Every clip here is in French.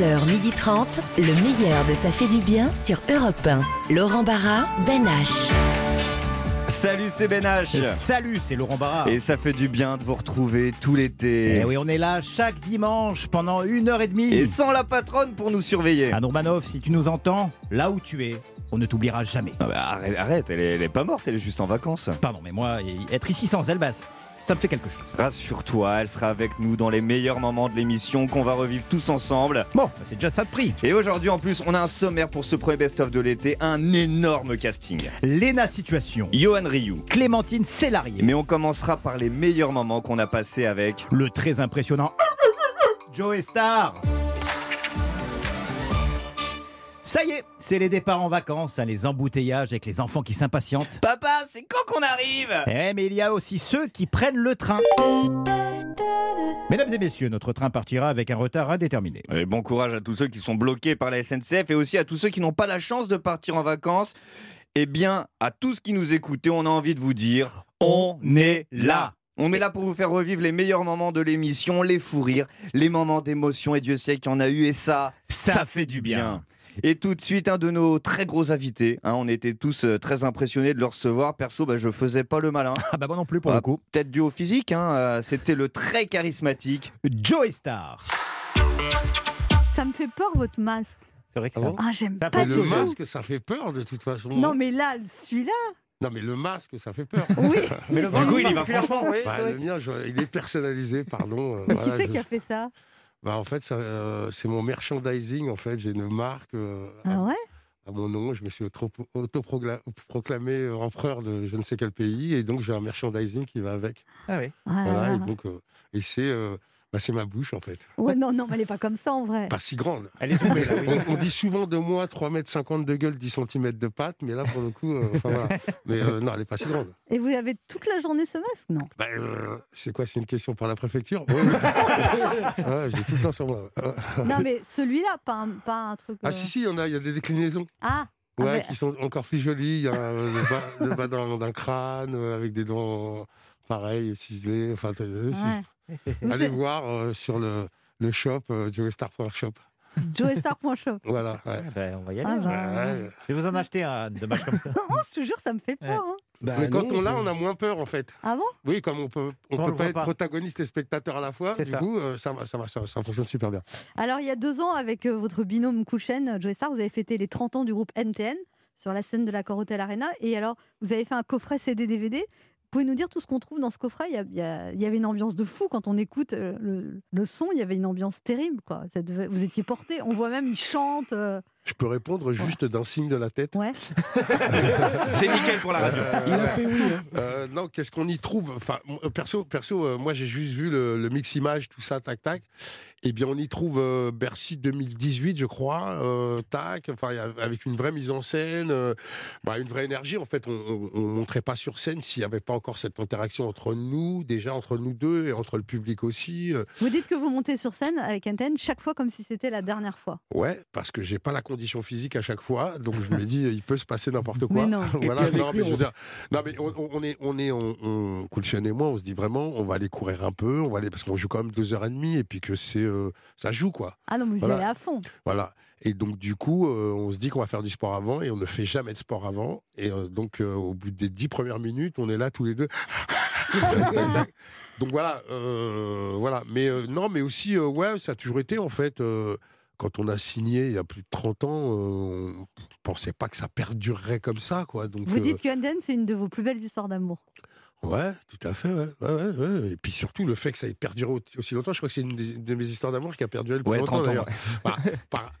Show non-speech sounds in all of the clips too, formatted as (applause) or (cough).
11h30, le meilleur de Ça fait du bien sur Europe 1. Laurent Barra, Ben H. Salut, c'est Ben H. Salut, c'est Laurent Barra. Et ça fait du bien de vous retrouver tout l'été. Eh oui, on est là chaque dimanche pendant une heure et demie. Et sans la patronne pour nous surveiller. Ah Normanov, si tu nous entends, là où tu es, on ne t'oubliera jamais. Ah bah, arrête, arrête, elle, est, elle est pas morte, elle est juste en vacances. Pardon, mais moi, être ici sans Elbas, ça me fait quelque chose. Rassure-toi, elle sera avec nous dans les meilleurs moments de l'émission qu'on va revivre tous ensemble. Bon, bah, c'est déjà ça de prix. Et aujourd'hui, en plus, on a un sommaire pour ce premier best-of de l'été, un énorme casting. Léna Situation, Johan Ryu, Clémentine Célarier, mais on commencera par les meilleurs moments qu'on a passés avec. le très impressionnant Joe Star. Ça y est, c'est les départs en vacances, hein, les embouteillages avec les enfants qui s'impatientent. Papa, c'est quand qu'on arrive? Eh, mais il y a aussi ceux qui prennent le train. Mesdames et messieurs, notre train partira avec un retard indéterminé. Et bon courage à tous ceux qui sont bloqués par la SNCF et aussi à tous ceux qui n'ont pas la chance de partir en vacances. Eh bien, à tous qui nous écoutent, on a envie de vous dire, on est là. On est là pour vous faire revivre les meilleurs moments de l'émission, les fous rires, les moments d'émotion, et Dieu sait qu'il y en a eu, et ça, Ça fait du bien. Et tout de suite, un de nos très gros invités. hein, on était tous euh, très impressionnés de le recevoir. Perso, bah, je faisais pas le malin. Ah bah moi non plus pour Ah, le coup. Peut-être dû au physique, hein, euh, c'était le très charismatique. Joe Star. Ça me fait peur votre masque. C'est vrai que Ah ça. bon Ah, j'aime Ça pas du le tout. masque, ça fait peur de toute façon. Non, mais là, celui-là, Non, mais le masque, ça fait peur. oui. Mais le coup, il y va franchement. Bah, le mien, je- il est personnalisé, pardon. euh, voilà, qui c'est je- qui a fait ça? Bah, en fait, euh, c'est mon merchandising. En fait, j'ai une marque euh, Ah ouais? à mon nom. Je me suis auto- autoproclamé empereur de je ne sais quel pays, et donc j'ai un merchandising qui va avec. Ah oui. Ah là Voilà, là. et donc, euh, et c'est, euh, bah, c'est ma bouche en fait. Ouais, non, non, mais elle est pas comme ça en vrai. Pas si grande. Elle est tombée là. oui. On, on dit souvent de moi 3,50 m de gueule, 10 cm de patte, mais là pour le coup, euh, enfin, voilà. Mais euh, non, elle est pas si grande. Et vous avez toute la journée ce masque Non. Bah, euh, c'est quoi C'est une question pour la préfecture Ouais. Ah, J'ai tout le temps sur moi. Ah, Non, mais celui-là, pas un, pas un truc. Ah euh, si, si, il y en a, il y a des déclinaisons. Ah Ouais, Ah, mais- qui sont encore plus jolies. Il y a euh, le bas, le bas d'un, d'un crâne euh, avec des dents pareilles, ciselées. Enfin, euh, ouais. Allez voir euh, sur le, le shop, euh, joestar.shop. Joestar.shop. (laughs) Voilà. ouais. Ah bah, on va y aller. Ah hein. bah, Ouais. Je vais vous en acheter un de match comme ça. (laughs) Non, je te jure, ça me fait peur. hein. Mais quand on l'a, on a moins peur en fait. Ah bon? Oui, comme on peut, on On peut pas être pas. protagoniste et spectateur à la fois. Du ça. coup, euh, ça, va, ça, va, ça, ça fonctionne super bien. Alors, il y a deux ans, avec euh, votre binôme Kouchen, Joe Star, vous avez fêté les 30 ans du groupe NTN sur la scène de la Hotel Arena. Et alors, vous avez fait un coffret CD-DVD. Vous pouvez nous dire tout ce qu'on trouve dans ce coffret? Il y, a- il y a- il y avait une ambiance de fou quand on écoute euh, le, le son. Il y avait une ambiance terrible. Quoi. Ça devait- vous étiez porté. On voit même, ils chantent. euh, Je peux répondre juste d'un signe de la tête. ouais. (laughs) C'est nickel pour la radio. Il a fait oui. Euh, non, qu'est-ce qu'on y trouve? Enfin, perso, perso, euh, moi j'ai juste vu le, le mix image, tout ça, tac, tac. Eh bien, on y trouve euh, Bercy 2018, je crois, euh, tac. Enfin, avec une vraie mise en scène, euh, bah, une vraie énergie. En fait, on, on montrait pas sur scène s'il n'y avait pas encore cette interaction entre nous, déjà entre nous deux et entre le public aussi. euh. Vous dites que vous montez sur scène avec NTN chaque fois comme si c'était la dernière fois. Ouais, parce que j'ai pas la condition physique à chaque fois, donc je me dis il peut se passer n'importe quoi. (laughs) Mais non. voilà, non, mais je veux on- dire, non, mais on, on- on est, on est, on, et moi, on se dit vraiment, on va aller courir un peu, on va aller parce qu'on joue quand même deux heures et demie et puis que c'est, euh, ça joue quoi. Ah non, mais vous y allez à fond. Voilà. Et donc du coup, euh, on se dit qu'on va faire du sport avant et on ne fait jamais de sport avant. Et euh, donc au bout des dix premières minutes, on est là tous les deux. (laughs) donc voilà, voilà. Mais non, mais aussi, ouais, ça a toujours été en fait. quand on a signé il y a plus de 30 ans, on pensait pas que ça perdurerait comme ça, quoi. Donc, Vous dites que NTN, c'est une de vos plus belles histoires d'amour. Ouais, tout à fait, ouais. ouais, ouais, ouais. Et puis surtout, le fait que ça ait perduré au- aussi longtemps, je crois que c'est une des- de mes histoires d'amour qui a perduré le plus Ouais, longtemps 30 ans. d'ailleurs. Par, par,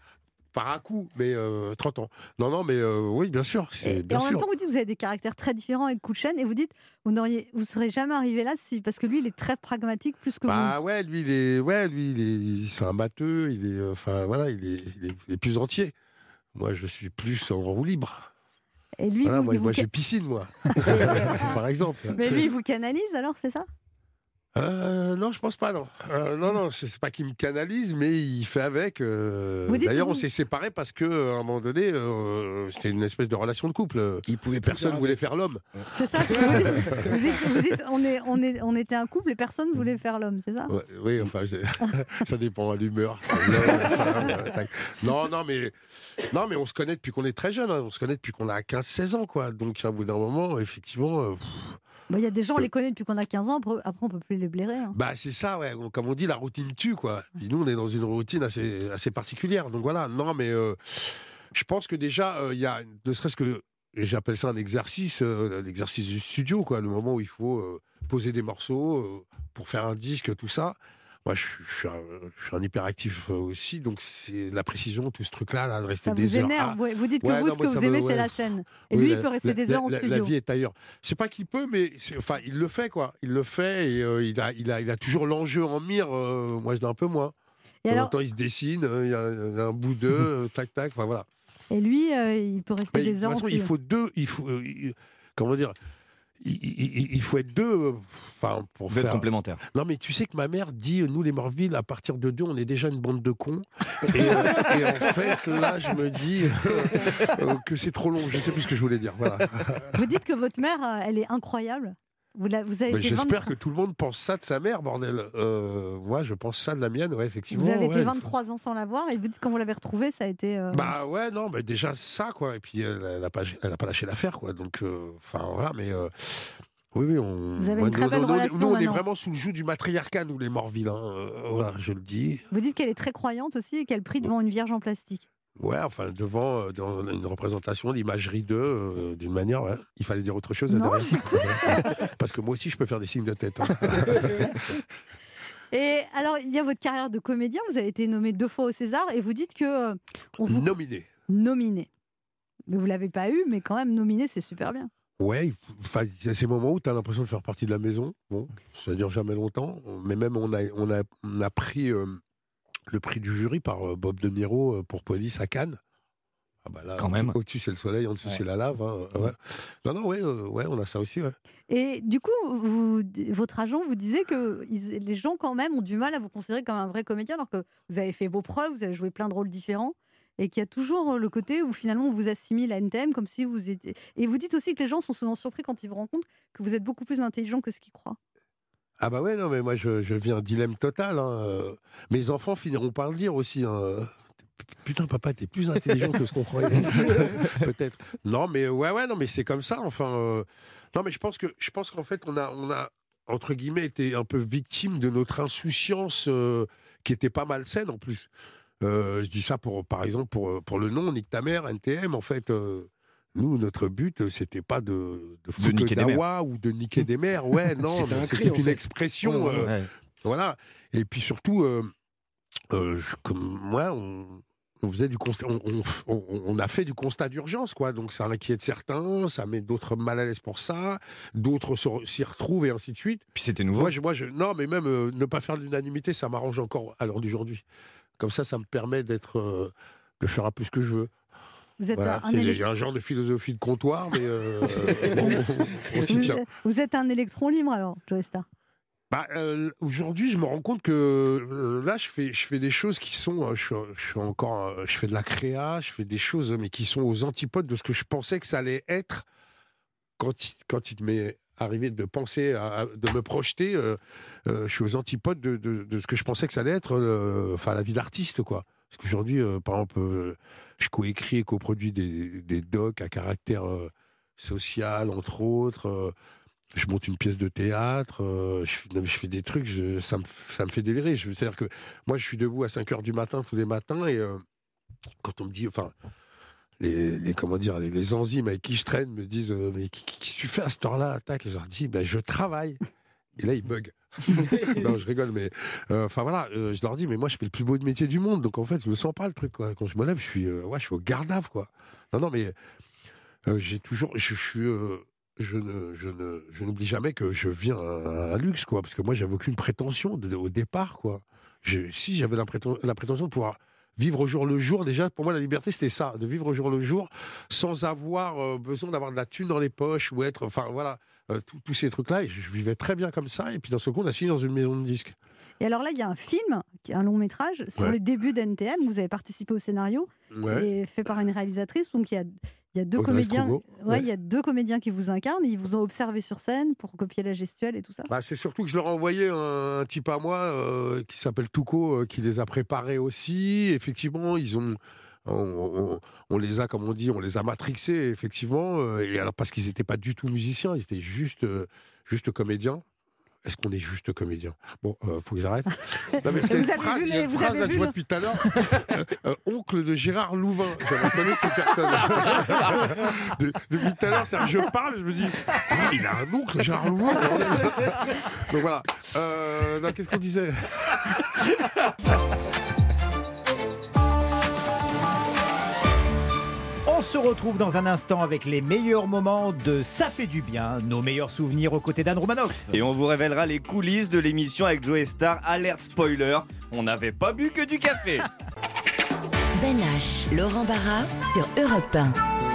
par un coup, mais euh, 30 ans. Non, non, mais euh, oui, bien sûr, Et, c'est et bien en même sûr. temps, vous dites que vous avez des caractères très différents avec Kouchen et vous dites vous n'auriez, vous serez jamais arrivé là si, parce que lui, il est très pragmatique plus que Bah ouais, lui, il est, ouais, lui, il est, c'est un matheux, il est, euh, enfin voilà, il est, il est, il est plus entier. Moi, je suis plus en roue libre. Et lui, Voilà, vous, moi, vous moi, j'ai piscine, moi, (laughs) par exemple. mais lui, il vous canalise alors, c'est ça? Euh, non, je pense pas, non. Euh, non, non, c'est pas qu'il me canalise, mais il fait avec. euh, D'ailleurs, on s'est séparés parce que, à un moment donné, euh, c'était une espèce de relation de couple. Il pouvait Personne voulait faire l'homme. C'est ça que vous dites Vous dites, vous dites, on, est, on, est, on était un couple et personne voulait faire l'homme, c'est ça? Ouais, oui, enfin, (laughs) ça dépend à l'humeur. Euh. Non, non, mais non, mais on se connaît depuis qu'on est très jeune. hein. On se connaît depuis qu'on a 15-16 ans, quoi. Donc, à bout d'un moment, effectivement, euh, Bah, Il y a des gens, on les connaît depuis qu'on a 15 ans, après, on peut plus les blairer. hein. bah c'est ça, ouais. Comme on dit, la routine tue, quoi. Puis nous, on est dans une routine assez, assez particulière. Donc voilà. Non, mais euh, je pense que déjà, euh, il y a, ne serait-ce que, et j'appelle ça un exercice, euh, l'exercice du studio, quoi. Le moment où il faut euh, poser des morceaux euh, pour faire un disque, tout ça. Moi, je, suis- je suis un, je suis un hyperactif euh, aussi, donc c'est la précision, tout ce truc-là, là, de rester Ça des vous heures. énerve. Ah, ouais. Vous dites que Ouais, vous, non, ce que vous me- aimez, c'est la scène. Et oui, lui, la- il peut rester la- des la- heures en la- studio. La vie est ailleurs. C'est pas qu'il peut, mais enfin, il le fait, quoi. Il le fait et euh, il, a, il, a, il a toujours l'enjeu en mire. euh, moi, je l'ai un peu moins. Et, De en alors, temps, il se dessine, il y a, un bout d'eux, (laughs) tac, tac, enfin voilà. et lui, euh, il peut rester Mais de des toute heures en façon, il faut deux, il faut, comment dire, il, il- il- il faut être deux, euh, enfin, pour Vous êtes faire. complémentaires. Non, mais tu sais que ma mère dit, nous les Morville, à partir de deux, on est déjà une bande de cons. (laughs) Et, euh, et en fait, là, je me dis euh, que c'est trop long. Je sais plus ce que je voulais dire. Voilà. Vous dites que votre mère, euh, elle est incroyable. Vous, la- vous avez Mais été J'espère 23 que tout le monde pense ça de sa mère, bordel. Euh, moi, je pense ça de la mienne, ouais, effectivement. Vous avez été ouais. 23 ans sans la voir et vous dites quand vous l'avez retrouvée, ça a été. euh, Bah ouais, non, mais déjà ça, quoi. Et puis, elle n'a pas, elle a pas lâché l'affaire, quoi. Donc, euh, enfin, voilà, mais. oui, oui, on. Vous avez une très nous, belle nous, on est- relation nous, on est vraiment sous le joug du matriarcat, nous, les hein. Euh, voilà, je le dis. Vous dites qu'elle est très croyante aussi et qu'elle prie devant une vierge en plastique. Ouais, enfin, devant euh, dans une représentation d'imagerie d'eux, euh, d'une manière. Il fallait dire autre chose, Non. (laughs) Parce que moi aussi, je peux faire des signes de tête. hein. (laughs) Et alors, il y a votre carrière de comédien. Vous avez été nommé deux fois au César et vous dites que euh, on vous Nominé. nominé. Mais vous l'avez pas eu, mais quand même nominé, c'est super bien. Ouais, il y a ces moments où tu as l'impression de faire partie de la maison. Bon, ça dure jamais longtemps. Mais même, on a, on a, on a pris euh, le prix du jury par euh, Bob De Niro euh, pour Police à Cannes. Ah bah là, Quand même. Au-dessus, c'est le soleil, en dessous, Ouais. c'est la lave. hein, ouais. Non, non, ouais, euh, ouais, on a ça aussi. Ouais. Et du coup, vous, votre agent vous disait que ils- les gens quand même ont du mal à vous considérer comme un vrai comédien, alors que vous avez fait vos preuves, vous avez joué plein de rôles différents, et qu'il y a toujours le côté où finalement on vous assimile à NTM comme si vous étiez. Et vous dites aussi que les gens sont souvent surpris quand ils vous rencontrent que vous êtes beaucoup plus intelligent que ce qu'ils croient. Ah bah ouais, non, mais moi, je, je vis un dilemme total. hein, euh. Mes enfants finiront par le dire aussi. hein. Putain, papa, t'es plus intelligent que ce qu'on croyait. (laughs) Peut-être. Non, mais ouais, ouais, non, mais c'est comme ça. Enfin, euh, non, mais je pense que je pense qu'en fait, on a, on a entre guillemets été un peu victime de notre insouciance euh, qui était pas malsaine en plus. Euh, je dis ça pour, par exemple, pour, pour le nom Nique ta mère, NTM. En fait, euh, nous, notre but, euh, c'était pas de, de mères. dawa ou de niquer des mères. Ouais, (laughs) non, C'était cri, c'était une fait. expression. Ouais, ouais, euh, voilà. Et puis surtout, euh, euh, comme moi, on, on faisait du constat, on, on- on- on a fait du constat d'urgence, quoi. Donc ça inquiète certains, ça met d'autres mal à l'aise pour ça, d'autres s'y retrouvent et ainsi de suite. Puis c'était nouveau. Moi, je, moi, je- non, mais même euh, ne pas faire de l'unanimité, ça m'arrange encore à l'heure d'aujourd'hui. Comme ça, ça me permet d'être, euh, de faire un peu ce que je veux. Vous êtes Voilà. un, C'est élec- j'ai un genre de philosophie de comptoir, mais euh, (laughs) on, on s'y vous, tient. vous êtes un électron libre alors, Joe Star. Bah, euh, Aujourd'hui, je me rends compte que euh, là, je fais, je fais des choses qui sont. euh, je, je suis encore. je fais de la créa, je fais des choses, mais qui sont aux antipodes de ce que je pensais que ça allait être quand il, quand il m'est arrivé de penser, à, de me projeter. je suis aux antipodes de, de- de ce que je pensais que ça allait être, enfin, la vie d'artiste, quoi. Parce qu'aujourd'hui, par exemple, je coécris et coproduis des, des docs à caractère euh, social, entre autres. euh, je monte une pièce de théâtre, euh, je, fais- des trucs, ça, me, ça me fait délirer. C'est-à-dire que moi, je suis debout à 5 heures du matin tous les matins et quand on me dit, enfin, les, les- comment dire, les, enzymes avec qui je traîne me disent, mais qu'est-ce que tu fais à heure-là? Tac, et je leur dis, ben, je travaille. Et là, ils bug. (laughs) non, je rigole, mais euh, enfin voilà, euh, je leur dis, mais moi, je fais le plus beau métier du monde, donc en fait, je le sens pas le truc. Quoi. Quand je me lève, je suis, euh, ouais, je suis au garde quoi. Non, non, mais j'ai toujours, je, suis, je ne, je ne, je n'oublie jamais que je viens à luxe, quoi, parce que moi, j'avais aucune prétention au départ, quoi. Si j'avais la, préten- la prétention de pouvoir vivre au jour le jour, déjà, pour moi, la liberté, c'était ça, de vivre au jour le jour, sans avoir besoin d'avoir de la thune dans les poches ou être, enfin, voilà, euh, tous- ces trucs-là. Et je, vivais très bien comme ça. Et puis, dans ce coup, on a signé dans une maison de disques. Et alors là, il y a un film, un long métrage, sur Ouais. les débuts d'NTM. Vous avez participé au scénario, Ouais. et fait par une réalisatrice. Donc il y a, il y a deux Audrey comédiens. Strugo, Ouais, ouais. il y a deux comédiens qui vous incarnent. Ils vous ont observé sur scène pour copier la gestuelle et tout ça. Bah, c'est surtout que je leur ai envoyé un, un type à moi euh, qui s'appelle Touko, euh, qui les a préparés aussi. Effectivement, ils ont. On, on- on les a, comme on dit, on les a matrixés, effectivement. euh, et alors, parce qu'ils n'étaient pas du tout musiciens, ils étaient juste, euh, juste comédiens. Est-ce qu'on est juste comédien? Bon, euh, faut que j'arrête. (laughs) Non, mais parce qu'il y a une phrase, il y a une phrase là, que je vois depuis tout à l'heure. Euh, euh, oncle de Gérard Louvain. Je reconnais cette personne. De- depuis tout à l'heure, je parle, je me dis, il a un oncle, Gérard Louvain. Donc voilà. Qu'est-ce qu'on disait? Se retrouve dans un instant avec les meilleurs moments de Ça fait du bien, nos meilleurs souvenirs aux côtés d'Anne Romanoff. Et on vous révélera les coulisses de l'émission avec Joe Star. Alerte spoiler, on n'avait pas bu que du café. (laughs) Ben H, Laurent Barra sur Europe 1.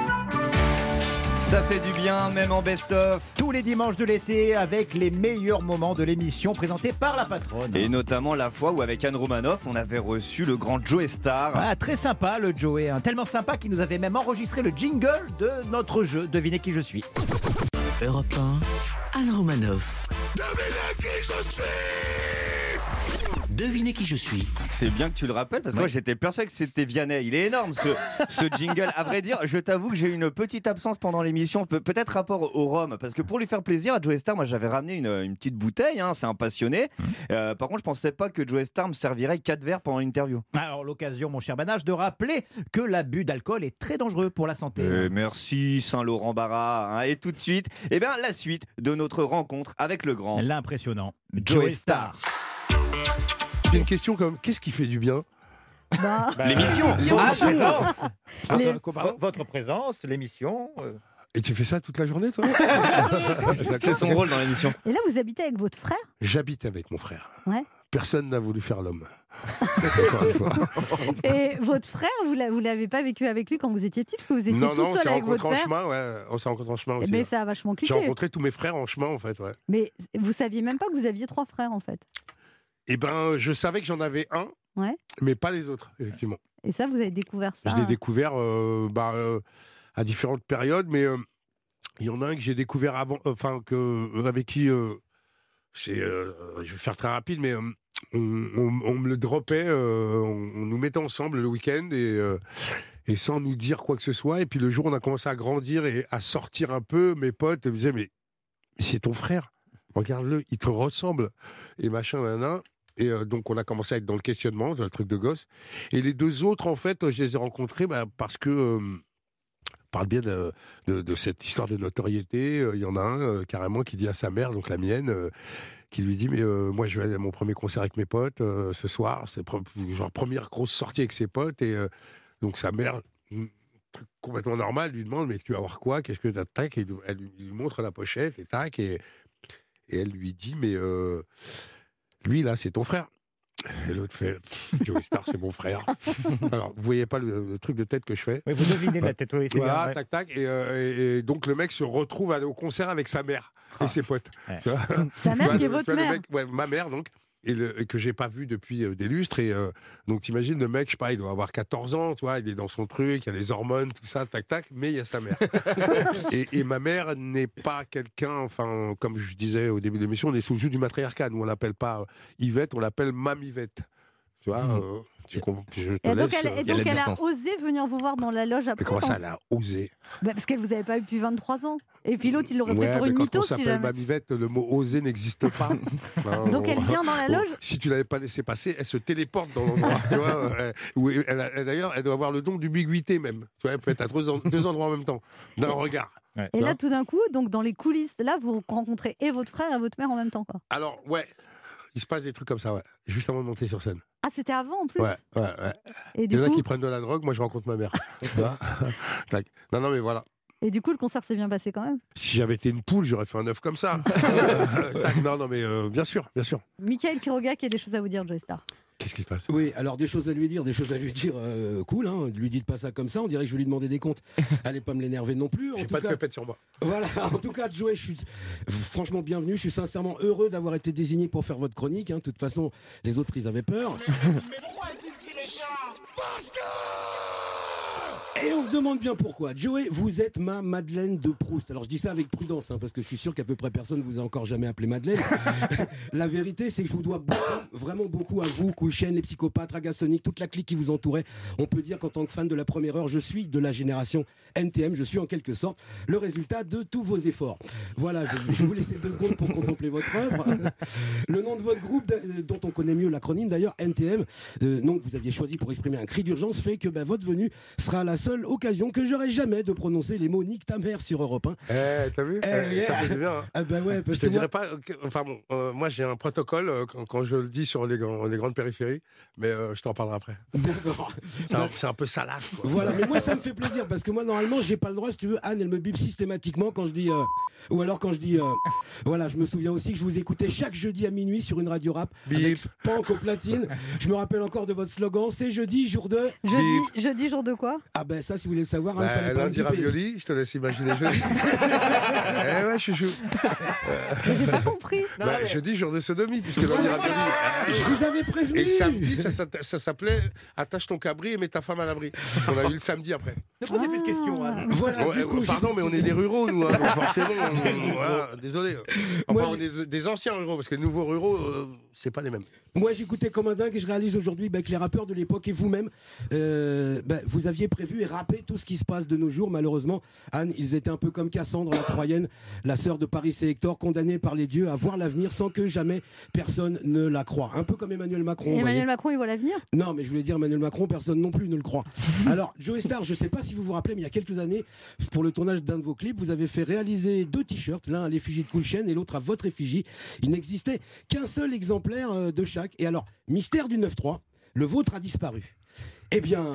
Ça fait du bien, même en best-of. Tous les dimanches de l'été avec les meilleurs moments de l'émission présentés par la patronne. Et notamment la fois où avec Anne Romanoff, on avait reçu le grand Joe Star. Ah, très sympa le Joey, hein. tellement sympa qu'il nous avait même enregistré le jingle de notre jeu. Devinez qui je suis. Europe 1, Anne Romanoff. Devinez qui je suis. C'est bien que tu le rappelles parce que moi j'étais persuadé que c'était Vianney. Il est énorme ce, ce (laughs) jingle. À vrai dire, je t'avoue que j'ai eu une petite absence pendant l'émission, Pe- peut-être rapport au rhum, parce que pour lui faire plaisir à Joe Star, moi j'avais ramené une, une petite bouteille. hein, c'est un passionné. Euh, par contre, je pensais pas que Joe Star me servirait quatre verres pendant l'interview. Alors l'occasion, mon cher Banage, de rappeler que l'abus d'alcool est très dangereux pour la santé. Euh, merci Saint-Laurent Barra. hein. et tout de suite, eh bien la suite de notre rencontre avec le grand L'impressionnant Joe Star. J'ai une question comme qu'est-ce qui fait du bien? Bah, L'émission. Ah, présence. Ah, Les- Votre présence, l'émission. euh, Et tu fais ça toute la journée, toi? (laughs) C'est son rôle dans l'émission. et là, vous habitez avec votre frère? J'habite avec mon frère. Ouais. Personne n'a voulu faire l'homme. (laughs) Encore une fois. Et votre frère, vous vous l'avez pas vécu avec lui quand vous étiez petit Parce que vous étiez Non, tout non, on seul avec votre chemin, ouais. On s'est rencontrés en chemin aussi. Mais ouais. ça a vachement J'ai cliqué. rencontré tous mes frères en chemin, en fait, ouais. Mais vous saviez même pas que vous aviez trois frères, en fait. Eh ben, je savais que j'en avais un, Ouais. mais pas les autres, effectivement. Et ça, vous avez découvert ça. Je l'ai découvert euh, bah, euh, à différentes périodes, mais euh, il y en a un que j'ai découvert avant, enfin, que, avec qui, c'est, je vais faire très rapide, mais on, on- on me le dropait, euh, on, on nous mettait ensemble le week-end et, euh, et sans nous dire quoi que ce soit. Et puis le jour, on a commencé à grandir et à sortir un peu. Mes potes me disaient, mais, mais c'est ton frère, regarde-le, il te ressemble. Et machin, nanana. Et euh, donc, on a commencé à être dans le questionnement, dans le truc de gosse. Et les deux autres, en fait, je les ai rencontrés bah, parce que, euh, par le biais de, de- cette histoire de notoriété, euh, il y en a un euh, carrément qui dit à sa mère, donc la mienne, qui lui dit Mais moi, je vais aller à mon premier concert avec mes potes ce soir. C'est leur première grosse sortie avec ses potes. Et donc, sa mère, mm, complètement normal, lui demande Mais tu vas voir quoi? Qu'est-ce que tu tac Et elle lui- montre la pochette et tac. Et, et elle lui dit Mais lui, là, c'est ton frère. Et l'autre fait Joey Star, c'est mon frère. (laughs) Alors, vous voyez pas le, le truc de tête que je fais Oui, vous devinez la tête, oui, c'est voilà, bien. ouais. tac, tac. Et, euh, et- et donc, le mec se retrouve au concert avec sa mère et ses potes. Ouais. Sa mère qui est votre vois, mère. mec- ouais, ma mère, donc. Et, le- et que j'ai pas vu depuis euh, des lustres. Et euh, donc, t'imagines, le mec, je sais pas, il doit avoir 14 ans, tu vois, il est dans son truc, il y a les hormones, tout ça, tac, tac, mais il y a sa mère. (laughs) et, et ma mère n'est pas quelqu'un, enfin, comme je disais au début de l'émission, on est sous le jus du matriarcat. Nous, on l'appelle pas euh, Yvette, on l'appelle Mam Yvette. Tu vois, euh, tu comprends- je te Et donc, laisse, elle, euh, et donc elle a osé venir vous voir dans la loge après. mais comment ça, quand- elle a osé Bah, Parce qu'elle vous avait pas eu depuis 23 ans. Et puis l'autre, il l'aurait pris Ouais, pour mais une quand mytho on si s'appelle jamais. Mamivette, le mot oser n'existe pas. (laughs) Ben, Donc elle on- vient dans la (laughs) on- loge. Si tu l'avais pas laissé passer, elle se téléporte dans l'endroit. tu vois, euh, D'ailleurs, elle doit avoir le don d'ubiquité même. Tu vois, elle peut être à deux, en- deux endroits en même temps, d'un regard. Et là, tout d'un coup, donc dans les coulisses, là, vous rencontrez et votre frère et votre mère en même temps. Quoi. Alors, ouais, il se passe des trucs comme ça, ouais. Juste avant de monter sur scène. Ah, c'était avant en plus. Ouais, ouais, ouais. Et, Il y en a coup, qui prennent de la drogue, moi je rencontre ma mère. Tu vois (laughs) Tac. non, non, mais voilà. et du coup, le concert s'est bien passé quand même? Si j'avais été une poule, j'aurais fait un œuf comme ça. (laughs) Tac. non, non, mais euh, bien sûr, bien sûr. Michael Quiroga qui a des choses à vous dire, Joy Star. Qu'est-ce qui se passe? Oui, alors des choses à lui dire, des choses à lui dire euh, cool, hein. Lui dites pas ça comme ça, on dirait que je vais lui demander des comptes. (laughs) Allez pas me l'énerver non plus. En J'ai tout pas de cas, pépette sur moi. (laughs) voilà, en tout cas, Joey, je suis franchement bienvenu. Je suis sincèrement heureux d'avoir été désigné pour faire votre chronique. hein. De toute façon, les autres, ils avaient peur. (laughs) Et on se demande bien pourquoi. Joey, vous êtes ma Madeleine de Proust. Alors je dis ça avec prudence, hein, parce que je suis sûr qu'à peu près personne vous a encore jamais appelé Madeleine. (laughs) la vérité, c'est que je vous dois beaucoup, vraiment beaucoup à vous, Kouchen, les psychopathes, Ragasonic, toute la clique qui vous entourait. On peut dire qu'en tant que fan de la première heure, je suis de la génération NTM. Je suis en quelque sorte le résultat de tous vos efforts. Voilà, je, je vais vous laisser deux secondes pour contempler votre œuvre. (laughs) le nom de votre groupe, euh, dont on connaît mieux l'acronyme d'ailleurs, NTM, euh, nom que vous aviez choisi pour exprimer un cri d'urgence, fait que ben, votre venue sera la seule occasion que j'aurai jamais de prononcer les mots nique ta mère sur Europe 1. Eh, t'as vu? Eh, Eh, Ça fait du bien. hein. Ah ben ouais, parce Je te que moi- dirais pas. que- Enfin bon, euh, moi j'ai un protocole euh, quand, quand je le dis sur les, grandes périphéries, mais euh, je t'en parlerai après. D'accord. C'est un, peu salace, quoi. Voilà, mais moi ça me fait plaisir parce que moi normalement j'ai pas le droit, si tu veux, Anne elle me bip systématiquement quand je dis euh, ou alors quand je dis euh, voilà, je me souviens aussi que je vous écoutais chaque jeudi à minuit sur une radio rap avec Bip. Spank au platine. Je me rappelle encore de votre slogan, c'est jeudi jour de Jeudi, jeudi, jour de quoi? Ah ben ça si vous voulez le savoir, hein, Bah, lundi ravioli, je te laisse imaginer jeudi. (laughs) eh ouais, chouchou. J'ai pas compris. Bah, jeudi, jour de sodomie, puisque lundi ravioli. Je vous avais prévenu. Et samedi, ça, s'atta- ça s'appelait Attache ton cabri et mets ta femme à l'abri. On a eu le samedi après. Ne posez plus de questions. Anne. Voilà, Ouais, du coup, euh, pardon, mais on est des ruraux, nous, hein, donc forcément. on- (laughs) voilà, désolé. Enfin, Moi, on est des, des anciens ruraux, parce que les nouveaux ruraux, euh, c'est pas les mêmes. Moi, j'écoutais comme un dingue et je réalise aujourd'hui bah, que les rappeurs de l'époque et vous-même, euh, bah, vous aviez prévu et rappé tout ce qui se passe de nos jours. Malheureusement, Anne, ils étaient un peu comme Cassandre, la Troyenne, la sœur de Paris et Hector, condamnée par les dieux à voir l'avenir sans que jamais personne ne la croie. Un peu comme Emmanuel Macron. voyez. Emmanuel Macron, il voit l'avenir? Non, mais je voulais dire Emmanuel Macron, personne non plus ne le croit. (laughs) Alors, Joe Star, je ne sais pas si vous vous rappelez, mais il y a quelques années, pour le tournage d'un de vos clips, vous avez fait réaliser deux t-shirts, l'un à l'effigie de Chain et l'autre à votre effigie. Il n'existait qu'un seul exemplaire euh, de chaque. Et alors, mystère du 9-3, le vôtre a disparu. Eh bien, (laughs)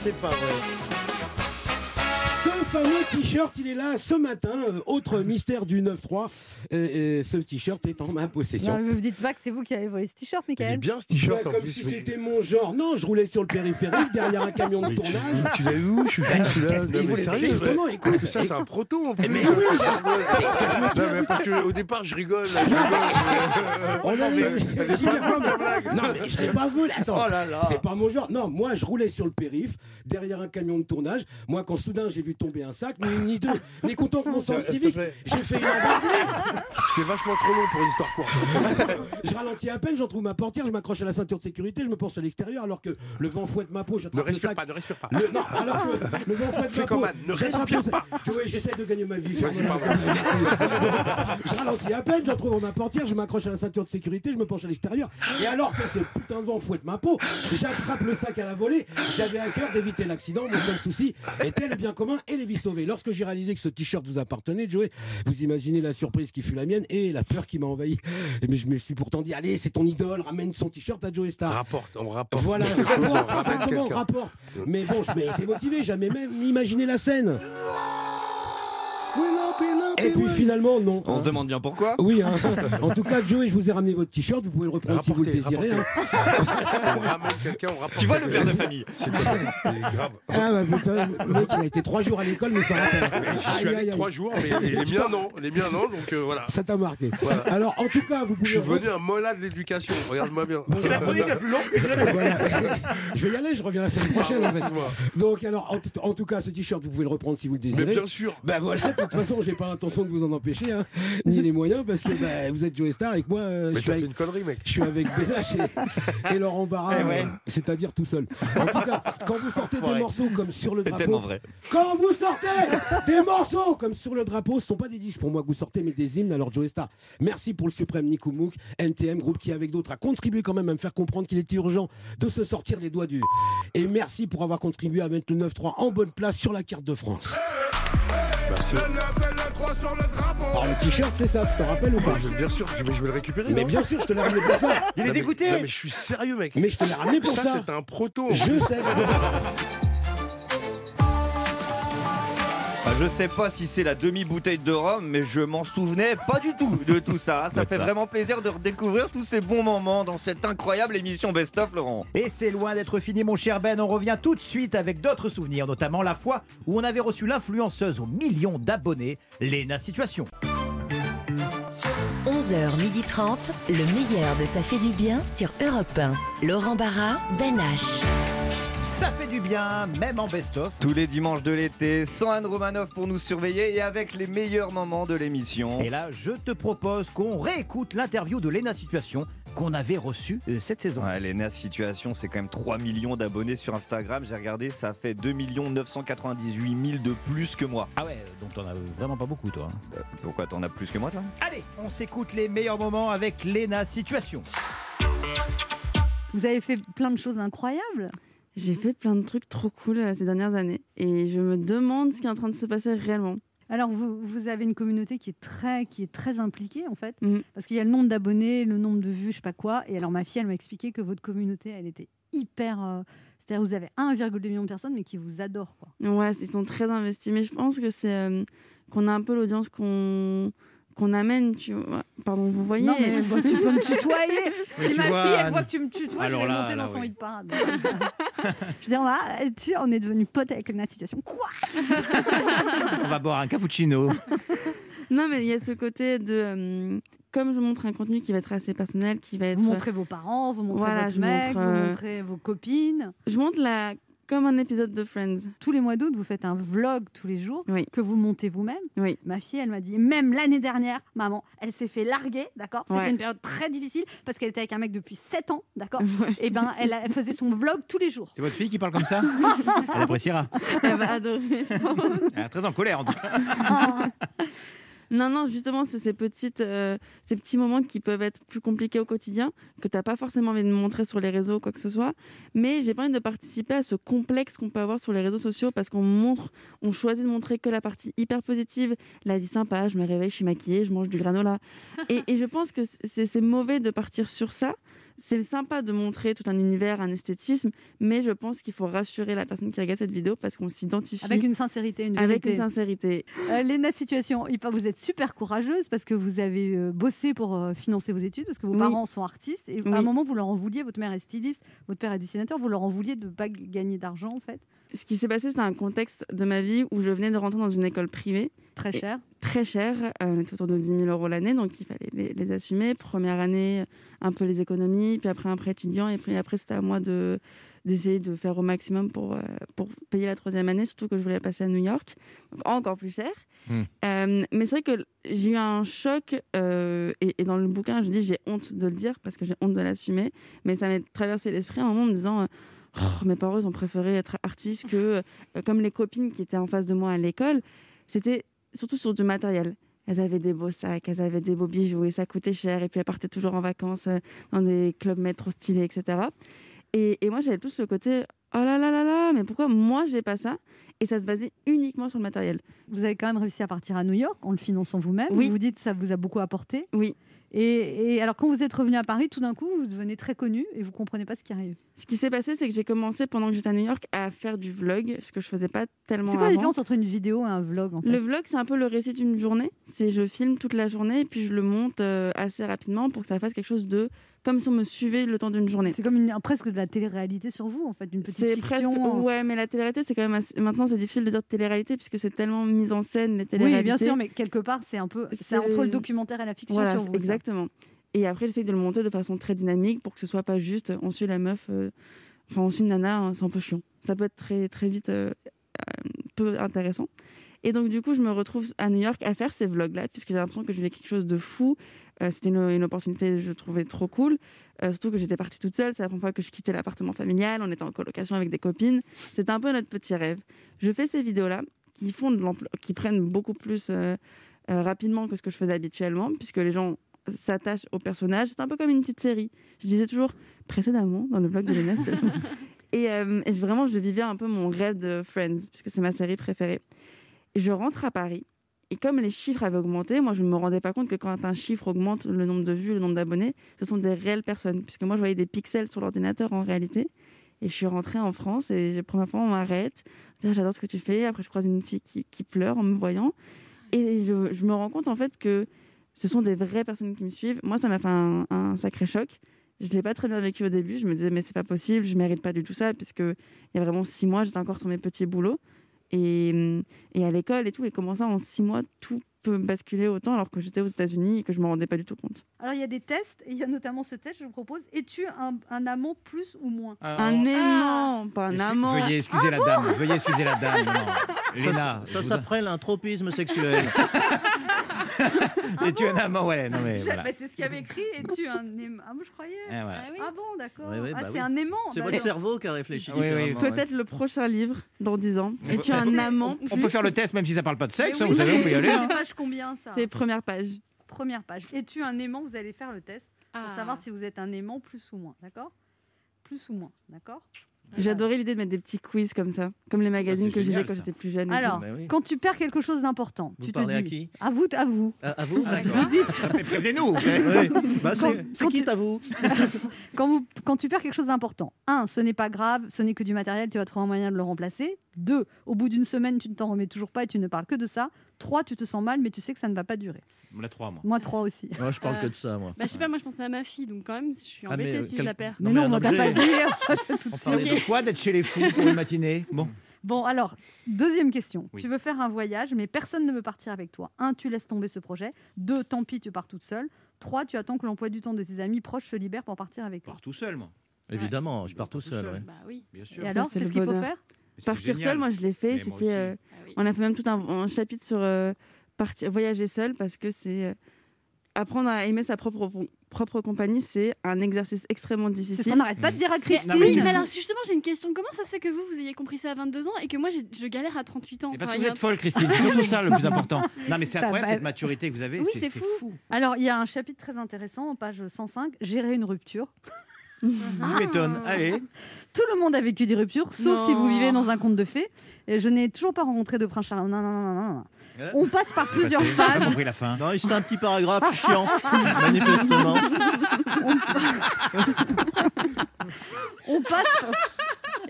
C'est pas vrai. Fameux t-shirt, il est là ce matin. Euh, autre mystère du 9-3. Euh, euh, ce t-shirt est en ma possession. Non, Vous me dites pas que c'est vous qui avez volé ce t-shirt, Il est Michael bien ce t-shirt Ouais, en comme plus. si mais- c'était mon genre. Non, je roulais sur le périphérique derrière un camion de mais tu, tournage. tu l'as eu où Je suis celui-là. Non, mais sérieux justement, écoute, Parce que ça, c'est un proto en plus. Mais oui, c'est ce que je me dis. Non, mais parce qu'au départ, je rigole. là, je rigole. On a les- Non, mais- je l'ai pas volé. Attends, Oh là là. c'est pas mon genre. Non, moi, je roulais sur le périph, derrière un camion de tournage. Moi, quand soudain j'ai vu tomber un sac, ni, ni deux, (laughs) content de mon sens civique, j'ai fait une embardée. C'est vachement trop long pour une histoire courte. (laughs) Je ralentis à peine, j'en trouve ma portière, je m'accroche à la ceinture de sécurité, je me penche à l'extérieur, alors que le vent fouette ma peau, Ne j'attrape le respire sac. pas, ne respire pas. Le- non, alors que le vent fouette ma peau. Ne respire pas. Je- oui, j'essaie de gagner ma vie. Pas (laughs) je ralentis à peine, j'en trouve ma portière, je m'accroche à la ceinture de sécurité, je me penche à l'extérieur. Et alors que ce putain de vent fouette ma peau, j'attrape le sac à la volée. J'avais à cœur d'éviter l'accident. Mon seul souci était le bien commun et les vies sauvées. Lorsque j'ai réalisé que ce t-shirt vous appartenait, Joey, vous imaginez la surprise qui fut la mienne et la peur qui m'a envahi. Mais je me suis pourtant dit, allez, c'est ton idole, ramène son t-shirt à Joey Star. Rapporte, on rapporte. Voilà, quelque (laughs) chose, on rapport, ramène exactement, quelqu'un. rapport. Mais bon, je m'étais motivé, jamais même imaginé la scène. Et puis finalement, non. On se demande bien pourquoi. Oui, hein. en tout cas, Joey, je vous ai ramené votre t-shirt, vous pouvez le reprendre si vous le désirez. hein. On ramène quelqu'un, on rapporte. Tu vois le père de famille C'est quoi Il est grave. Ah bah putain, le mec, il a été trois jours à l'école, mais ça rappelle. J'y suis allé trois jours, mais les miens non. Les miens non, donc euh, voilà. Ça t'a marqué. Voilà. Alors, en tout cas, vous Je suis pouvez. venu un mola de l'éducation, regarde-moi bien. C'est la chronique la plus longue que j'ai jamais Voilà. je vais y aller, je reviens la semaine prochaine en fait. Donc alors, en, tout cas, ce t-shirt, vous pouvez le reprendre si vous le Mais désirez. bien sûr. Ben voilà, toute façon, j'ai pas l'intention de vous en empêcher, hein, ni les moyens, parce que bah, vous êtes Joe Star et que moi, euh, je, suis avec, une connerie, mec. je suis avec Bénache et, et Laurent Barra, Eh ouais. euh, c'est-à-dire tout seul. En tout cas, quand vous sortez des morceaux comme sur le drapeau, vrai. quand vous sortez des morceaux comme sur le drapeau, ce sont pas des disques pour moi que vous sortez, mais des hymnes. Alors Joe Star, merci pour le suprême Nico Mouk, NTM, groupe qui avec d'autres a contribué quand même à me faire comprendre qu'il était urgent de se sortir les doigts du. Et merci pour avoir contribué à mettre le 9-3 en bonne place sur la carte de France. Merci. Alors le t-shirt, c'est ça, tu te rappelles ou pas Je- Bien sûr, je vais, je vais le récupérer. Mais non bien sûr, je te l'ai ramené pour ça. Il est dégoûté non, mais je suis sérieux, mec. Mais je te l'ai ramené pour ça, ça. c'est un proto. Je sais. (laughs) je sais pas si c'est la demi-bouteille de rhum, mais je m'en souvenais pas du tout de tout ça. Ça Ouais, fait ça. vraiment plaisir de redécouvrir tous ces bons moments dans cette incroyable émission Best of, Laurent. Et c'est loin d'être fini, mon cher Ben. On revient tout de suite avec d'autres souvenirs, notamment la fois où on avait reçu l'influenceuse aux millions d'abonnés, Lena Situation. 11h30, le meilleur de Ça fait du bien sur Europe 1. Laurent Barra, Ben H. Ça fait du bien, même en best-of. Tous les dimanches de l'été, sans Anne Romanoff pour nous surveiller et avec les meilleurs moments de l'émission. Et là, je te propose qu'on réécoute l'interview de Lena Situation qu'on avait reçue euh, cette saison. Ouais, Lena Situation, c'est quand même 3 millions d'abonnés sur Instagram. J'ai regardé, ça fait 2 998 000 de plus que moi. Ah ouais, donc t'en as vraiment pas beaucoup, toi. hein. Euh, pourquoi t'en as plus que moi, toi? Allez, on s'écoute les meilleurs moments avec Lena Situation. Vous avez fait plein de choses incroyables. J'ai fait plein de trucs trop cool euh, ces dernières années et je me demande ce qui est en train de se passer réellement. Alors vous, vous avez une communauté qui est très qui est très impliquée en fait, Mhm. parce qu'il y a le nombre d'abonnés, le nombre de vues, je sais pas quoi. Et alors ma fille, elle m'a expliqué que votre communauté, elle était hyper. euh, C'est-à-dire vous avez 1,2 million de personnes, mais qui vous adorent quoi. Ouais, ils sont très investis, mais je pense que c'est euh, qu'on a un peu l'audience qu'on qu'on amène. Tu vois. Pardon, vous voyez Non mais tu peux me tutoyer. (laughs) Oui, si tu ma vois, fille, elle voit que tu me tutoies, Alors je vais là, monter là, dans son oui. hit parade. (laughs) je veux dire, voilà, tu- on est devenus potes avec la situation. Quoi On va boire un cappuccino. (laughs) Non, mais il y a ce côté de. euh, comme je montre un contenu qui va être assez personnel, qui va être. Vous montrez vos parents, vous montrez Voilà, votre je mec, montre, vous euh, montrez vos copines. Je montre la. Comme un épisode de Friends. Tous les mois d'août, vous faites un vlog tous les jours Oui. que vous montez vous-même. Oui. Ma fille, elle m'a dit, même l'année dernière, maman, elle s'est fait larguer, d'accord? C'était Ouais. une période très difficile parce qu'elle était avec un mec depuis 7 ans, d'accord? Ouais. Et ben, elle, a- elle faisait son vlog tous les jours. C'est votre fille qui parle comme ça? (laughs) Elle appréciera. Elle va adorer. Elle est très en colère en tout cas. Non, non, justement, c'est ces, petites, euh, ces petits moments qui peuvent être plus compliqués au quotidien, que tu n'as pas forcément envie de montrer sur les réseaux ou quoi que ce soit. Mais j'ai pas envie de participer à ce complexe qu'on peut avoir sur les réseaux sociaux parce qu'on montre, on choisit de montrer que la partie hyper positive, la vie sympa, je me réveille, je suis maquillée, je mange du granola. et, et je pense que c'est c'est mauvais de partir sur ça. C'est sympa de montrer tout un univers, un esthétisme, mais je pense qu'il faut rassurer la personne qui regarde cette vidéo parce qu'on s'identifie Avec une sincérité, une avec vérité. une sincérité. Euh, Léna Situation, vous êtes super courageuse parce que vous avez euh, bossé pour euh, financer vos études, parce que vos Oui. parents sont artistes. Et à un moment, vous leur en vouliez, votre mère est styliste, votre père est dessinateur, vous leur en vouliez de ne pas gagner d'argent, en fait? Ce qui s'est passé, c'est un contexte de ma vie où je venais de rentrer dans une école privée Très cher. très chère. Euh, on était autour de 10 000 euros l'année, donc il fallait les, les assumer. Première année, un peu les économies, puis après un prêt étudiant, et puis après c'était à moi de d'essayer de faire au maximum pour, euh, pour payer la troisième année, surtout que je voulais passer à New York, donc encore plus cher. Hmm. Euh, mais c'est vrai que j'ai eu un choc, euh, et, et dans le bouquin, je dis j'ai honte de le dire parce que j'ai honte de l'assumer, mais ça m'est traversé l'esprit à un moment en me disant. Oh, mes parents ils ont préféré être artistes que, euh, comme les copines qui étaient en face de moi à l'école, c'était surtout sur du matériel. Elles avaient des beaux sacs, elles avaient des beaux bijoux et ça coûtait cher. Et puis elles partaient toujours en vacances euh, dans des clubs med trop stylés, etc. Et, et moi, j'avais plus le côté oh là là là là, mais pourquoi moi j'ai pas ça? Et ça se basait uniquement sur le matériel. Vous avez quand même réussi à partir à New York en le finançant vous-même. Oui. Vous vous dites que ça vous a beaucoup apporté. Oui. Et, et alors, quand vous êtes revenu à Paris, tout d'un coup, vous devenez très connu et vous comprenez pas ce qui arrive. Ce qui s'est passé, c'est que j'ai commencé pendant que j'étais à New York à faire du vlog, ce que je faisais pas tellement C'est quoi la différence entre une vidéo et un vlog en fait Le vlog, c'est un peu le récit d'une journée. C'est je filme toute la journée et puis je le monte euh, assez rapidement pour que ça fasse quelque chose de comme si on me suivait le temps d'une journée. C'est comme une, presque de la télé-réalité sur vous, en fait, une petite C'est fiction. presque ouais, mais la télé-réalité, c'est quand même assez- maintenant c'est difficile de dire télé-réalité puisque c'est tellement mis en scène les télé Oui, bien sûr, mais quelque part, c'est un peu, c'est entre le documentaire et la fiction Voilà, sur vous. ça. exactement. Et après, j'essaie de le monter de façon très dynamique pour que ce soit pas juste euh, on suit la meuf, euh, enfin on suit une nana, hein, c'est un peu chiant. Ça peut être très très vite euh, euh, peu intéressant. Et donc du coup, je me retrouve à New York à faire ces vlogs-là puisque j'ai l'impression que je vivais quelque chose de fou. Euh, C'était une, une opportunité, je trouvais trop cool. Euh, surtout que j'étais partie toute seule. C'est la première fois que je quittais l'appartement familial. On était en colocation avec des copines. C'était un peu notre petit rêve. Je fais ces vidéos-là qui font de qui prennent beaucoup plus euh, rapidement que ce que je faisais habituellement, puisque les gens s'attachent au personnage. C'est un peu comme une petite série. Je disais toujours précédemment dans le blog de Léna. (laughs) et vraiment, je vivais un peu mon rêve de Friends, puisque c'est ma série préférée. Et je rentre à Paris. Et comme les chiffres avaient augmenté, moi je ne me rendais pas compte que quand un chiffre augmente, le nombre de vues, le nombre d'abonnés, ce sont des réelles personnes. Puisque moi je voyais des pixels sur l'ordinateur en réalité. Et je suis rentrée en France et la première fois, on m'arrête. Ah, J'adore ce que tu fais. Après, je croise une fille qui, pleure en me voyant. Et je, me rends compte en fait que ce sont des vraies personnes qui me suivent. Moi, ça m'a fait un, sacré choc. Je ne l'ai pas très bien vécu au début. Je me disais, mais c'est pas possible, je mérite pas du tout ça, puisque il y a vraiment six mois, j'étais encore sur mes petits boulots. Et, et à l'école et tout. Et comment ça, en six mois, tout peut basculer autant alors que j'étais aux États-Unis et que je me rendais pas du tout compte? Alors il y a des tests, et il y a notamment ce test, je vous propose. Es-tu un, un amant plus ou moins? Un aimant, pas un amant. Veuillez excuser la dame. Veuillez excuser la dame. non. Léna, Ça, ça vous- s'appelle un tropisme sexuel. (laughs) Es-tu un amant Ouais, non mais voilà. bah, C'est ce qu'il y avait écrit. Es-tu un aimant Ah, moi je croyais. Eh, voilà. Ah oui. Ah bon, d'accord. Oui, oui, ah, bah c'est oui. un aimant. C'est Bah, votre cerveau qui a réfléchi Oui, oui. différemment. ouais. Peut-être le prochain livre dans 10 ans. (laughs) Es-tu un amant On peut faire le test même si ça parle pas de sexe, hein, oui, vous savez, on peut y (laughs) aller. C'est hein. page combien ça C'est première page. Première page. Es-tu un aimant Vous allez faire le test pour Ah. savoir si vous êtes un aimant plus ou moins, d'accord? Plus ou moins, d'accord? J'adorais l'idée de mettre des petits quiz comme ça, comme les magazines c'est que je lisais quand j'étais plus jeune. et Alors, Bah oui. quand tu perds quelque chose d'important, tu te parlez à dis. qui? À vous, à vous. À, à vous Ah, D'accord. Vous dites, Mais prévenez-nous. (laughs) Oui. Bah, c'est qui tu- à vous (laughs) quand, vous, quand tu perds quelque chose d'important, un, ce n'est pas grave, ce n'est que du matériel, tu vas trouver un moyen de le remplacer. Deux, au bout d'une semaine, tu ne t'en remets toujours pas et tu ne parles que de ça. Trois, tu te sens mal, mais tu sais que ça ne va pas durer. On a trois, moi. Moi, trois aussi. Moi, je parle Euh, que de ça, moi. Bah, je sais pas, moi je pensais à ma fille, donc quand même, je suis Ah, mais, embêtée euh, si quel- je la perds. Non, mais mais non, un on t'a pas dit. C'est tout de On parlait de quoi D'être chez les fous pour une matinée? Bon. Bon, alors, deuxième question. Oui. Tu veux faire un voyage, mais personne ne veut partir avec toi. Un, tu laisses tomber ce projet. Deux, tant pis, tu pars toute seule. Trois, tu attends que l'emploi du temps de tes amis proches se libère pour partir avec Je toi. pars tout seul, moi. Évidemment, je pars tout seul. ouais. Bah oui. Bien sûr. Et alors, c'est ce qu'il faut faire? Partir génial. seul, moi je l'ai fait. C'était, euh, Ah oui. on a fait même tout un, un chapitre sur euh, partir, voyager seul parce que c'est euh, apprendre à aimer sa propre propre compagnie, c'est un exercice extrêmement C'est ce difficile. qu'on n'arrête pas de dire à Christine. Mais mais alors justement, j'ai une question. Comment ça se fait que vous, vous ayez compris ça à 22 ans et que moi, je galère à 38 ans Et parce que vous a êtes folle, Christine. C'est surtout ça le plus important. (laughs) Non, mais c'est incroyable cette maturité que vous avez. Oui, c'est c'est c'est fou. fou. Alors, il y a un chapitre très intéressant en page 105, Gérer une rupture. Je m'étonne. Allez. Tout le monde a vécu des ruptures, sauf Non. si vous vivez dans un conte de fées. Et je n'ai toujours pas rencontré de prince charmant. Non, non, non, non, non. On passe par plusieurs J'ai pas phases. compris la fin. Non, c'était un petit paragraphe chiant, (laughs) manifestement. On passe.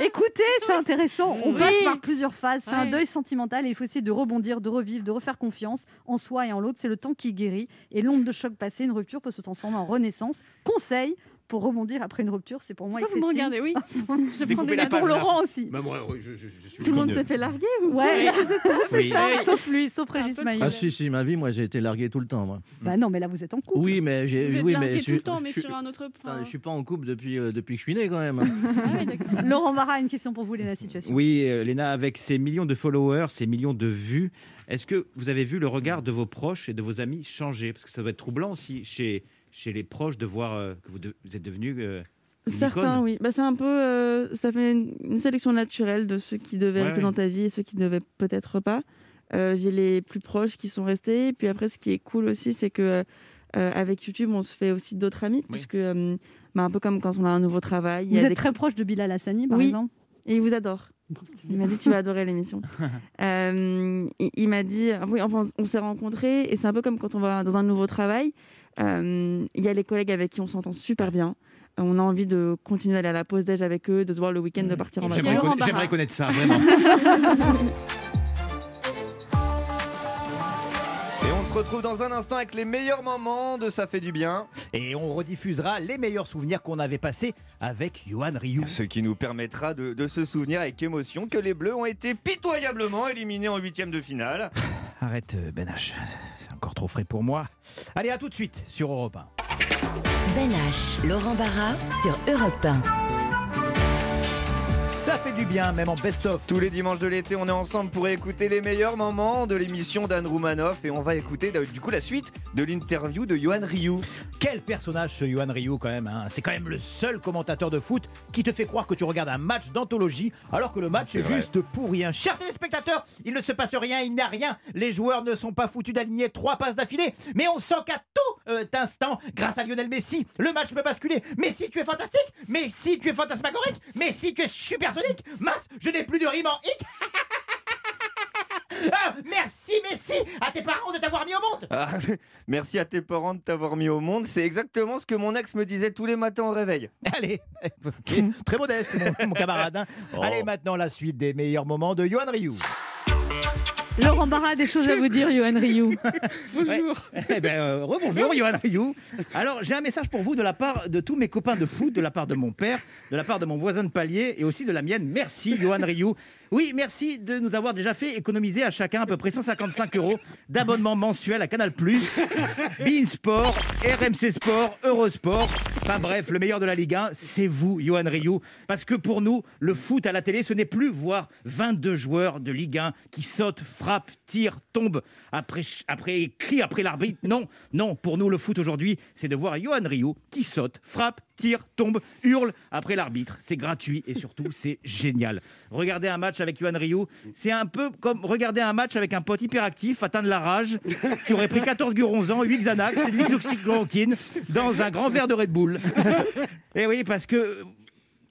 Écoutez, c'est intéressant. On Oui. passe par plusieurs phases. C'est un deuil sentimental et il faut essayer de rebondir, de revivre, de refaire confiance en soi et en l'autre. C'est le temps qui guérit. Et l'onde de choc passée, une rupture peut se transformer en renaissance. Conseil pour rebondir après une rupture, c'est pour moi Pourquoi vous me regardez Oui. (laughs) Je prends des. Pour Laurent aussi. Bah, moi, oui, je, je- je suis Tout le monde s'est fait larguer ou Ouais, (laughs) Oui. ça, Oui. sauf lui, sauf Régis Maillot. Ah si, si, ma vie, moi, j'ai été largué tout le temps, moi. Bah non, mais là vous êtes en couple. Oui, mais j'ai... Oui, largué mais je tout suis- le temps, mais sur un autre. Enfin, je suis pas en couple depuis, euh, depuis que je suis né, quand même. ah. (laughs) Laurent Barra, une question pour vous, Léna Situation. Oui, euh, Léna, avec ces millions de followers, ces millions de vues, est-ce que vous avez vu le regard de vos proches et de vos amis changer? Parce que ça doit être troublant aussi chez, chez les proches de voir euh, que vous, de- vous êtes devenu. euh, une Certains, icône. oui. Bah, c'est un peu, euh, ça fait une, une sélection naturelle de ceux qui devaient Ouais, rester ouais. dans ta vie et ceux qui devaient peut-être pas. Euh, J'ai les plus proches qui sont restés. Et puis après, ce qui est cool aussi, c'est que euh, avec YouTube, on se fait aussi d'autres amis, puisque euh, bah, un peu comme quand on a un nouveau travail. il Vous y a êtes des- très proche de Bilal Hassani, par Oui. exemple Et il vous adore. (laughs) Il m'a dit tu vas adorer l'émission. (laughs) Euh, il il m'a dit oui enfin on s'est rencontrés et c'est un peu comme quand on va dans un nouveau travail. Euh, Il y a les collègues avec qui on s'entend super bien. Euh, On a envie de continuer d'aller à la pause déj avec eux, de se voir le week-end, de partir en vacances. J'aimerais conna- connaître ça, vraiment. (laughs) se retrouve dans un instant avec les meilleurs moments de Ça fait du bien. Et on rediffusera les meilleurs souvenirs qu'on avait passés avec Johan Rioux. Ce qui nous permettra de, de se souvenir avec émotion que les Bleus ont été pitoyablement éliminés en huitième de finale. (sighs) Arrête, euh, Ben H. C'est encore trop frais pour moi. Allez, à tout de suite sur Europe 1. Ben H, Laurent Barra sur Europe 1. Ça fait du bien, même en best-of. Tous les dimanches de l'été, on est ensemble pour écouter les meilleurs moments de l'émission d'Anne Roumanoff et on va écouter euh, du coup la suite de l'interview de Johan Rioux. Quel personnage ce Johan Rioux quand même. hein. C'est quand même le seul commentateur de foot qui te fait croire que tu regardes un match d'anthologie alors que le match C'est est juste pour rien. Chers téléspectateurs, il ne se passe rien, il n'y a rien. Les joueurs ne sont pas foutus d'aligner trois passes d'affilée, mais on sent qu'à tout euh, instant, grâce à Lionel Messi, le match peut basculer. Messi, tu es fantastique. Messi, tu es fantasmagorique. Messi, tu es supersonique. Mas, je n'ai plus de rime en hic. (laughs) Ah, merci, merci à tes parents de t'avoir mis au monde. Ah, (laughs) merci à tes parents de t'avoir mis au monde. C'est exactement ce que mon ex me disait tous les matins au réveil. (laughs) Allez, très modeste, mon, mon camarade. hein. Oh. Allez, maintenant la suite des meilleurs moments de Yohan Ryu. Laurent Barra a des choses à vous dire, Johan Rioux. (laughs) Bonjour. Eh ben, euh, rebonjour, Yohan Ryu. Alors, j'ai un message pour vous de la part de tous mes copains de foot, de la part de mon père, de la part de mon voisin de palier et aussi de la mienne. Merci, Yohan Ryu. Oui, merci de nous avoir déjà fait économiser à chacun à peu près 155 euros d'abonnement mensuel à Canal+, Bein Sport, RMC Sport, Eurosport. Enfin bref, le meilleur de la Ligue 1, c'est vous, Yohan Ryu. Parce que pour nous, le foot à la télé, ce n'est plus voir 22 joueurs de Ligue 1 qui sautent, frappent, tirent, tombent, après, après crient après l'arbitre. Non, non, pour nous, le foot aujourd'hui, c'est de voir Yohan Ryu qui saute, frappe, tire, tombe, hurle après l'arbitre. C'est gratuit et surtout, (laughs) c'est génial. Regarder un match avec Yohan Ryu, c'est un peu comme regarder un match avec un pote hyperactif, atteint de la rage, qui aurait pris 14 ans, 8 Xanax et 8 d'oxychloroquine dans un grand verre de Red Bull. (laughs) Et oui, parce que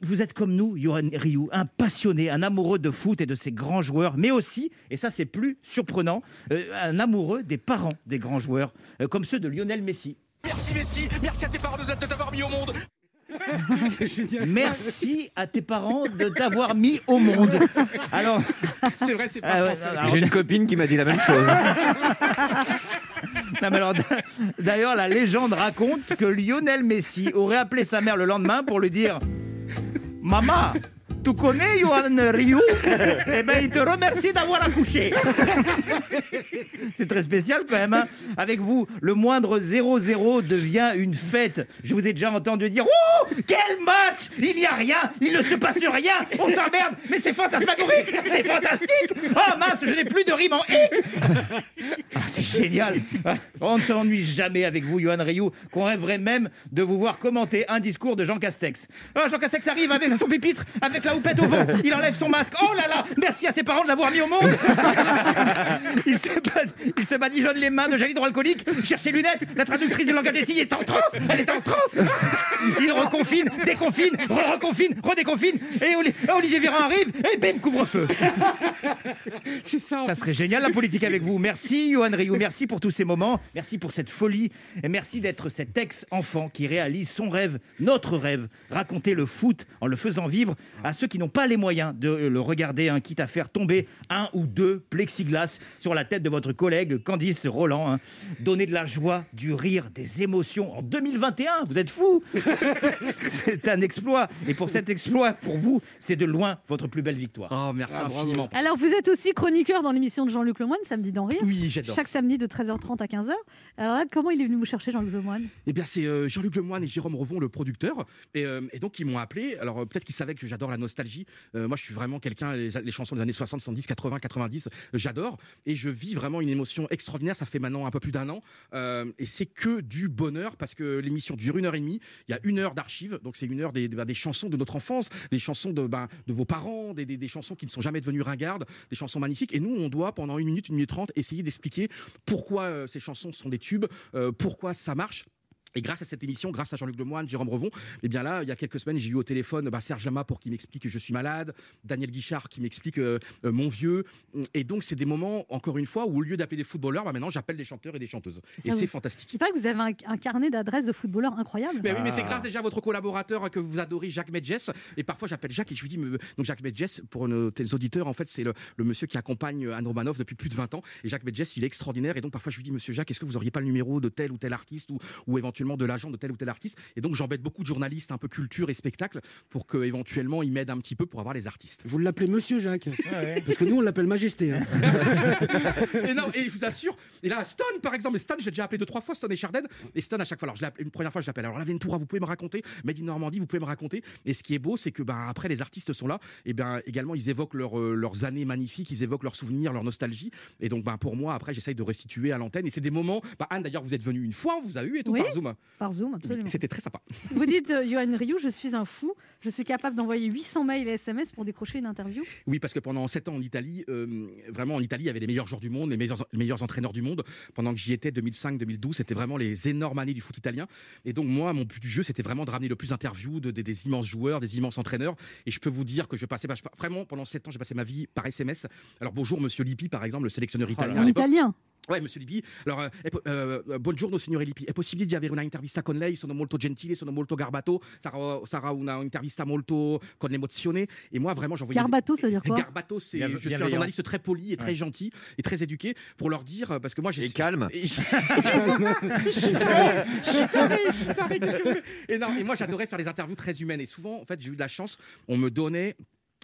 vous êtes comme nous, Johan Ryu, un passionné, un amoureux de foot et de ses grands joueurs, mais aussi, et ça c'est plus surprenant, euh, un amoureux des parents des grands joueurs, euh, comme ceux de Lionel Messi. Merci Messi, merci à tes parents de t'avoir mis au monde. (laughs) Merci à tes parents de t'avoir mis au monde. Alors, C'est vrai, c'est pas Ah ouais, français. J'ai une copine qui m'a dit la même chose. Non, mais alors, D'ailleurs, la légende raconte que Lionel Messi aurait appelé sa mère le lendemain pour lui dire Maman, tu connais Johan Ryu Eh ben, il te remercie d'avoir accouché. C'est très spécial quand même. hein. Avec vous, le moindre 0-0 devient une fête. Je vous ai déjà entendu dire Oh, quel match Il n'y a rien, il ne se passe rien, on s'emmerde, mais c'est fantasmagorique, c'est fantastique. Oh mince, je n'ai plus de rime en hic. Ah, c'est génial. Ah, On ne s'ennuie jamais avec vous, Johan Ryu, qu'on rêverait même de vous voir commenter un discours de Jean Castex. Ah, Jean Castex arrive avec son pupitre, avec la houppette au vent. Il enlève son masque. Oh là là, merci à ses parents de l'avoir mis au monde. (laughs) Il se, bad- il se badigeonne les mains de gel hydroalcoolique, cherche ses lunettes. La traductrice du langage des signes est en transe. Elle est en transe. Il reconfine, déconfine, re-reconfine, redéconfine. Et Oli- Olivier Véran arrive et bim, couvre-feu. C'est ça. Ça serait génial la politique avec vous. Merci Johan Ryu, merci pour tous ces moments, merci pour cette folie et merci d'être cet ex-enfant qui réalise son rêve, notre rêve, raconter le foot en le faisant vivre à ceux qui n'ont pas les moyens de le regarder, hein, quitte à faire tomber un ou deux plexiglas sur la tête de votre collègue Candice Roland. hein. Donner de la joie, du rire, des émotions en 2021, vous êtes fous (laughs) C'est un exploit et pour cet exploit, pour vous, c'est de loin votre plus belle victoire. Oh, merci infiniment. Alors, vous êtes aussi chroniqueur dans l'émission de Jean-Luc Lemoyne, Samedi d'en rire. Oui, j'adore. Chaque samedi de 13h30 à 15h. Alors là, comment il est venu vous chercher, Jean-Luc Lemoyne? Eh bien, c'est euh, Jean-Luc Lemoyne et Jérôme Revon, le producteur. Et, euh, et donc, ils m'ont appelé. Alors, euh, peut-être qu'ils savaient que j'adore la nostalgie. Euh, moi, je suis vraiment quelqu'un, les, chansons des années 60, 70, 80, 90, euh, j'adore. Et je vis vraiment une émotion extraordinaire. Ça fait maintenant un peu plus d'un an. Euh, et c'est que du bonheur parce que l'émission dure une heure et demie. Il y a une heure d'archives. Donc, c'est une heure des, des chansons de notre enfance, des chansons de, de vos parents, des, chansons qui ne sont jamais devenues ringardes, des chansons magnifiques. Et nous, on doit, pendant une minute, une minute trente, essayer d'expliquer pourquoi euh, ces chansons sont des tubes, pourquoi ça marche. Et grâce à cette émission, grâce à Jean-Luc Lemoyne, Jérôme Revon, eh bien là, il y a quelques semaines, j'ai eu au téléphone bah, Serge Lama pour qu'il m'explique que je suis malade, Daniel Guichard qui m'explique euh, euh, mon vieux. Et donc, c'est des moments, encore une fois, où au lieu d'appeler des footballeurs, bah, maintenant, j'appelle des chanteurs et des chanteuses. Et c'est fantastique. Il paraît que vous avez un, un carnet d'adresses de footballeurs incroyable. Mais oui, mais c'est grâce déjà à votre collaborateur que vous adorez, Jacques Medjess. Et parfois, j'appelle Jacques et je lui dis, me- donc Jacques Medjess, pour nos tes auditeurs, en fait, c'est le, le monsieur qui accompagne Anne Romanoff depuis plus de 20 ans. Et Jacques Medjess, il est extraordinaire. Et donc, parfois, je lui dis, monsieur Jacques, est-ce que vous auriez pas le numéro de tel ou tel artiste ou, ou éventuellement de l'agent de tel ou tel artiste Et donc, j'embête beaucoup de journalistes un peu culture et spectacle pour que éventuellement ils m'aident un petit peu pour avoir les artistes. Vous l'appelez Monsieur Jacques Parce que nous, on l'appelle Majesté. hein. (laughs) et non, et je vous assure, et là, Stone, par exemple, et Stone, j'ai déjà appelé deux, trois fois, Stone et Charden, et Stone à chaque fois. Alors, je une première fois, je l'appelle. Alors, la Ventura, vous pouvez me raconter, Made in Normandie, vous pouvez me raconter. Et ce qui est beau, c'est que, ben, après, les artistes sont là, et bien, également, ils évoquent leur, euh, leurs années magnifiques, ils évoquent leurs souvenirs, leur nostalgie. Et donc, ben, pour moi, après, j'essaye de restituer à l'antenne. Et c'est des moments, ben, Anne, d'ailleurs, vous êtes venue une fois, on vous a eu et tout Oui, par Zoom. Zoom. Par Zoom, absolument. C'était très sympa. Vous dites, euh, Johan Rioux, je suis un fou, je suis capable d'envoyer 800 mails et SMS pour décrocher une interview. Oui, parce que pendant 7 ans en Italie, euh, vraiment en Italie, il y avait les meilleurs joueurs du monde, les meilleurs, les meilleurs entraîneurs du monde. Pendant que j'y étais, 2005-2012, c'était vraiment les énormes années du foot italien. Et donc moi, mon but du jeu, c'était vraiment de ramener le plus d'interviews de, de- des immenses joueurs, des immenses entraîneurs. Et je peux vous dire que je passais, bah, je- vraiment pendant 7 ans, j'ai passé ma vie par SMS. Alors bonjour, Monsieur Lippi, par exemple, le sélectionneur italien. à En italien. Ouais, monsieur Lippi. Alors, euh, euh, buongiorno signore Lippi. È possibile di avere una intervista con lei? Sono molto gentile, sono molto garbato. Sarà, sarà una intervista molto con emozione. Et moi, vraiment, j'envoyais. Garbato, ça veut dire quoi? Garbato, c'est. Je suis un journaliste très poli et très Ouais. gentil et très éduqué pour leur dire, euh, parce que moi, j'ai. Et calme. Et (laughs) Je suis taré, je suis taré, je suis taré, qu'est-ce que vous faites et non, et moi j'adorais faire des interviews très humaines. Et souvent, en fait, j'ai eu de la chance. On me donnait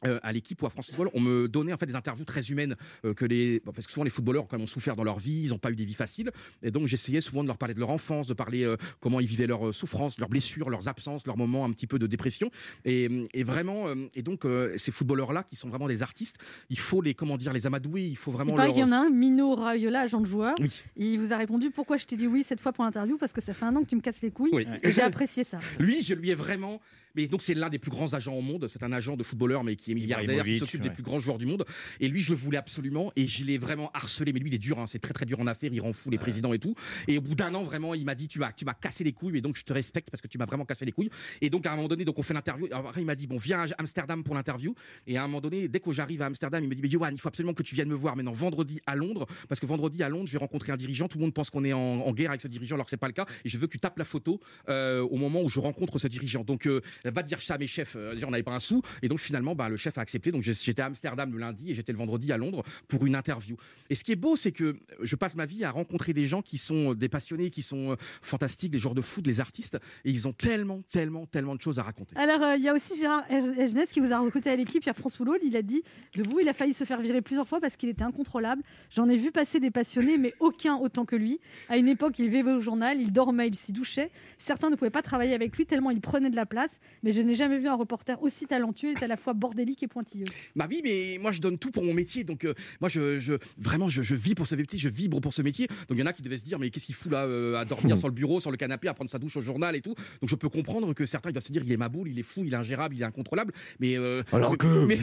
euh, à l'équipe ou à France Football, on me donnait en fait des interviews très humaines euh, que les bon, parce que souvent les footballeurs quand même ont souffert dans leur vie, ils n'ont pas eu des vies faciles et donc j'essayais souvent de leur parler de leur enfance, de parler euh, comment ils vivaient leurs souffrances, leurs blessures, leurs absences, leurs moments un petit peu de dépression et, et vraiment et donc ces footballeurs là qui sont vraiment des artistes, il faut les comment dire les amadouer, il faut Il vraiment leur qu'il y en a un, Mino Raiola, agent de joueur. Oui. Il vous a répondu pourquoi je t'ai dit oui cette fois pour l'interview? Parce que ça fait un an que tu me casses les couilles. Oui. Et j'ai apprécié ça. Lui, je lui ai vraiment. Mais donc, c'est l'un des plus grands agents au monde. C'est un agent de footballeur, mais qui est milliardaire, qui s'occupe ouais. des plus grands joueurs du monde. Et lui, je le voulais absolument. Et je l'ai vraiment harcelé. Mais lui, il est dur. hein, C'est très, très dur en affaires. Il rend fou les présidents et tout. Et au bout d'un an, vraiment, il m'a dit Tu m'as tu m'as cassé les couilles. Et donc, je te respecte parce que tu m'as vraiment cassé les couilles. Et donc, à un moment donné, donc on fait l'interview. Après, il m'a dit Bon, viens à Amsterdam pour l'interview. Et à un moment donné, dès que j'arrive à Amsterdam, il me dit Mais Johan, il faut absolument que tu viennes me voir maintenant vendredi à Londres. Parce que vendredi à Londres, je vais rencontrer un dirigeant. Tout le monde pense qu'on est en, en guerre avec ce dirigeant, alors que c'est pas le cas. Et je veux que tu tapes la photo euh, au moment où je rencontre ce dirigeant. Donc, euh, va dire ça à mes chefs. Euh, déjà, on n'avait pas un sou. Et donc, finalement, bah, le chef a accepté. Donc, j'étais à Amsterdam le lundi et j'étais le vendredi à Londres pour une interview. Et ce qui est beau, c'est que je passe ma vie à rencontrer des gens qui sont des passionnés, qui sont euh, fantastiques, des joueurs de foot, les artistes. Et ils ont tellement, tellement, tellement de choses à raconter. Alors, euh, il y a aussi Gérard Egenès qui vous a recruté à l'équipe. Il y a France Football. Il a dit de vous, il a failli se faire virer plusieurs fois parce qu'il était incontrôlable. J'en ai vu passer des passionnés, mais aucun autant que lui. À une époque, il vivait au journal, il dormait, il s'y douchait. Certains ne pouvaient pas travailler avec lui tellement il prenait de la place. Mais je n'ai jamais vu un reporter aussi talentueux. Est à la fois bordélique et pointilleux. Bah oui, mais moi je donne tout pour mon métier, donc euh, moi je, je vraiment je, je vis pour ce métier, je vibre pour ce métier. Donc il y en a qui devaient se dire mais qu'est-ce qu'il fout là euh, à dormir sur le bureau, sur le canapé, à prendre sa douche au journal et tout. Donc je peux comprendre que certains ils doivent se dire il est ma boule, il est fou, il est ingérable, il est incontrôlable. Mais euh, Alors mais- que- mais-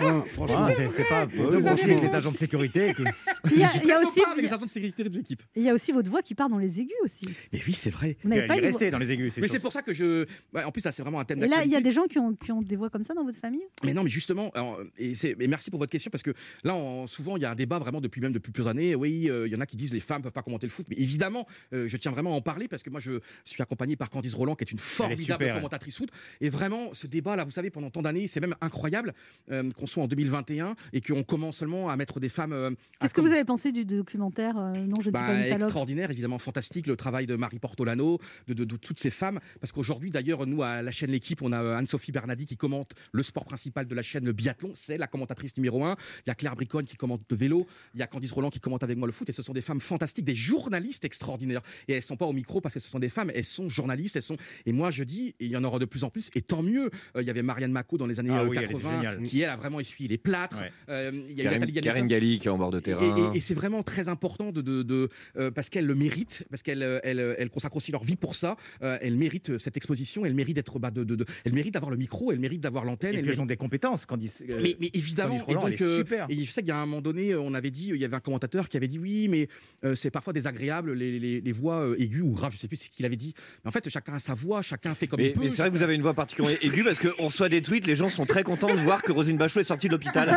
Ah, (laughs) c'est- c'est pas de brancher avec les agents de sécurité. (laughs) il y a, J'y il y a plaide aussi, pas avec les agents de sécurité de l'équipe. il y a aussi votre voix qui part dans les aigus aussi. Mais oui, c'est vrai. Vous n'avez Elle pas est une restée dans les aigus. Mais c'est pour ça que je. ouais, en plus, ça c'est vraiment un thème Et là, il y a des gens qui ont, qui ont des voix comme ça dans votre famille? Mais non, mais justement, alors, et, merci pour votre question parce que là, on- souvent, il y a un débat vraiment depuis même depuis plusieurs années. Oui, euh, il y en a qui disent les femmes peuvent pas commenter le foot, mais évidemment, euh, je tiens vraiment à en parler parce que moi, je suis accompagné par Candice Roland, qui est une formidable super, commentatrice foot. Et vraiment, ce débat-là, vous savez, pendant tant d'années, c'est même incroyable euh, qu'on soit en 2021 et qu'on commence seulement à mettre des femmes. euh, Qu'est-ce que vous avez pensé du documentaire euh, Non, je dis bah, pas une salope. extraordinaire, évidemment fantastique, le travail de Marie Portolano, de, de- de toutes ces femmes. Parce qu'aujourd'hui, d'ailleurs, nous, à la chaîne L'équipe, on a euh, Anne-Sophie Bernardi qui commente le sport principal de la chaîne, le biathlon. C'est la commentatrice numéro un. Il y a Claire Briconne qui commente le vélo. Il y a Candice Roland qui commente avec moi le foot. Et ce sont des femmes fantastiques, des journalistes extraordinaires. Et elles sont pas au micro parce que ce sont des femmes, elles sont journalistes. Elles sont... Et moi, je dis, il y en aura de plus en plus, et tant mieux. Euh, il y avait Marianne Mako dans les années Ah euh, oui, 80 qui, elle, a vraiment essuyé les plâtres. Ouais. Euh, il y a Karine. Karine Galli qui est en bord de terrain. Et, et c'est vraiment très important de, de, de, euh, parce qu'elle le mérite, parce qu'elle elle, elle consacre aussi leur vie pour ça. Elle mérite cette exposition, elle mérite d'être, bah, de, de, de- elle mérite d'avoir le micro, elle mérite d'avoir l'antenne. Et elle puis elles mérite- ont des compétences. Quand euh, mais, mais évidemment, et Roland, donc, elle est euh, super. et je sais qu'il y a un moment donné, euh, on avait dit, il y avait un commentateur qui avait dit oui, mais euh, c'est parfois désagréable les, les, les voix euh, aiguës ou graves, je sais plus ce qu'il avait dit. Mais en fait, chacun a sa voix, chacun fait comme Mais, il peut. mais c'est vrai que vous avez une voix particulièrement aiguë parce qu'on reçoit des tweets, les gens sont très contents de voir que Rosine Bachelot est sortie de l'hôpital. (laughs)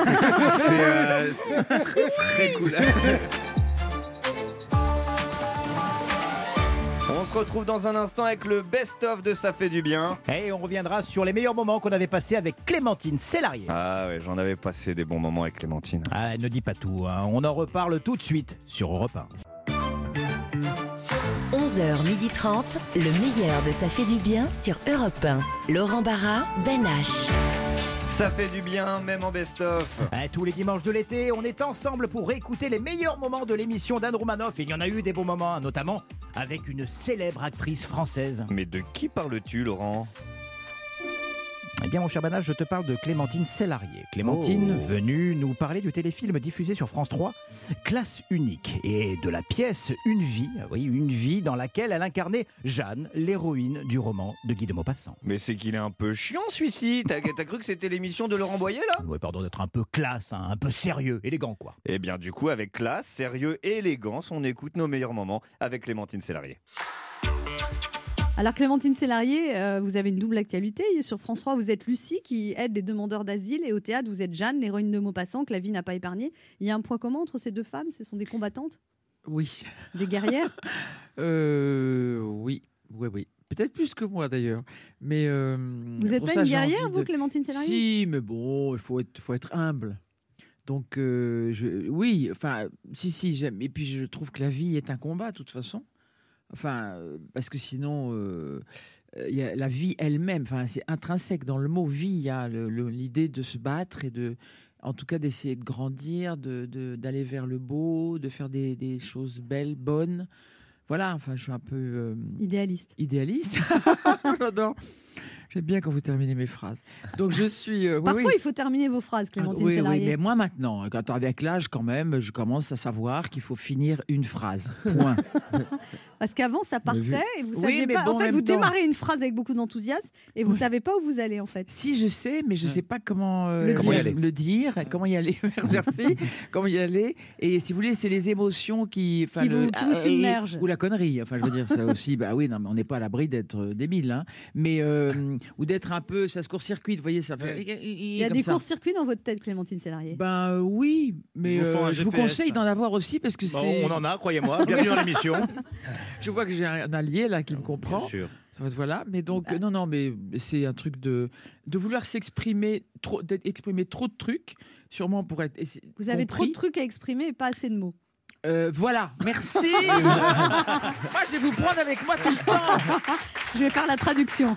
C'est euh, c'est très, très cool. (laughs) se retrouve dans un instant avec le best-of de Ça fait du bien. Et on reviendra sur les meilleurs moments qu'on avait passés avec Clémentine Célarier. Ah ouais, j'en avais passé des bons moments avec Clémentine. Ah, ne dis pas tout, hein. on en reparle tout de suite sur Europe 1. 11h30, le meilleur de Ça fait du bien sur Europe 1. Laurent Barra, Ben H. Ça fait du bien, même en best-of. Ah, tous les dimanches de l'été, on est ensemble pour réécouter les meilleurs moments de l'émission d'Anne Romanoff. Et il y en a eu des bons moments, hein, notamment avec une célèbre actrice française. Mais de qui parles-tu, Laurent? Eh bien, mon cher Banage, je te parle de Clémentine Sellarié. Clémentine, Oh. venue nous parler du téléfilm diffusé sur France 3, Classe unique, et de la pièce Une vie, ah oui, une vie dans laquelle elle incarnait Jeanne, l'héroïne du roman de Guy de Maupassant. Mais c'est qu'il est un peu chiant celui-ci. T'as t'as cru que c'était l'émission de Laurent Boyer là? Ouais, pardon d'être un peu classe, hein, un peu sérieux, élégant quoi. Eh bien du coup avec classe, sérieux et élégance, on écoute nos meilleurs moments avec Clémentine Sélarié. Alors Clémentine Sélarié, euh, vous avez une double actualité. Sur France 3, vous êtes Lucie qui aide les demandeurs d'asile et au théâtre, vous êtes Jeanne, l'héroïne de Maupassant que la vie n'a pas épargnée. Il y a un point commun entre ces deux femmes, ce sont des combattantes, Oui. des guerrières? (laughs) Euh, oui, oui, oui. Peut-être plus que moi d'ailleurs. Mais euh, Vous n'êtes pas ça, une guerrière, vous, de- Clémentine Sélarié Si, mais bon, il faut être, faut être humble. Donc, euh, je- oui, enfin, si, si, j'aime. Et puis, je trouve que la vie est un combat, de toute façon. Enfin, euh, parce que sinon, euh, euh, il y a la vie elle-même, enfin, c'est intrinsèque dans le mot vie. Il y a l'idée de se battre et de, en tout cas, d'essayer de grandir, de- de- d'aller vers le beau, de faire des, des choses belles, bonnes. Voilà, enfin, je suis un peu euh, Idéaliste. idéaliste. (laughs) J'adore. J'aime bien quand vous terminez mes phrases. Donc je suis. euh, oui, Parfois, oui. il faut terminer vos phrases, Ah, Clémentine oui, oui, mais moi maintenant, quand avec l'âge quand même, je commence à savoir qu'il faut finir une phrase. Point. (laughs) Parce qu'avant, ça partait et vous saviez pas. bon, en fait, vous temps- démarrez une phrase avec beaucoup d'enthousiasme et vous savez pas où vous allez en fait. Si je sais, mais je ne sais pas comment euh, Le comment dire. y aller. le dire, comment y aller. (laughs) Merci. (laughs) comment y aller. Et si vous voulez, c'est les émotions qui, Qui le- vous- qui vous euh, submergent. ou la connerie. Enfin, je veux dire ça (laughs) aussi. Bah oui, non, mais on n'est pas à l'abri d'être euh, débile, hein. Mais euh, ou d'être un peu, ça se court-circuit. Vous voyez, ça fait. Il y a des courts-circuits dans votre tête, Clémentine Sélarié. Ben oui, mais je vous conseille d'en avoir aussi parce que c'est. on en a, croyez-moi. Bienvenue dans l'émission. Je vois que j'ai un allié là qui me comprend. Bien sûr. Voilà, mais donc euh, non, non, mais c'est un truc de de vouloir s'exprimer trop, d'exprimer trop de trucs, sûrement pour être. Vous avez trop de trucs à exprimer et pas assez de mots. Euh, voilà, merci. (laughs) moi, je vais vous prendre avec moi tout le temps. Je vais faire la traduction.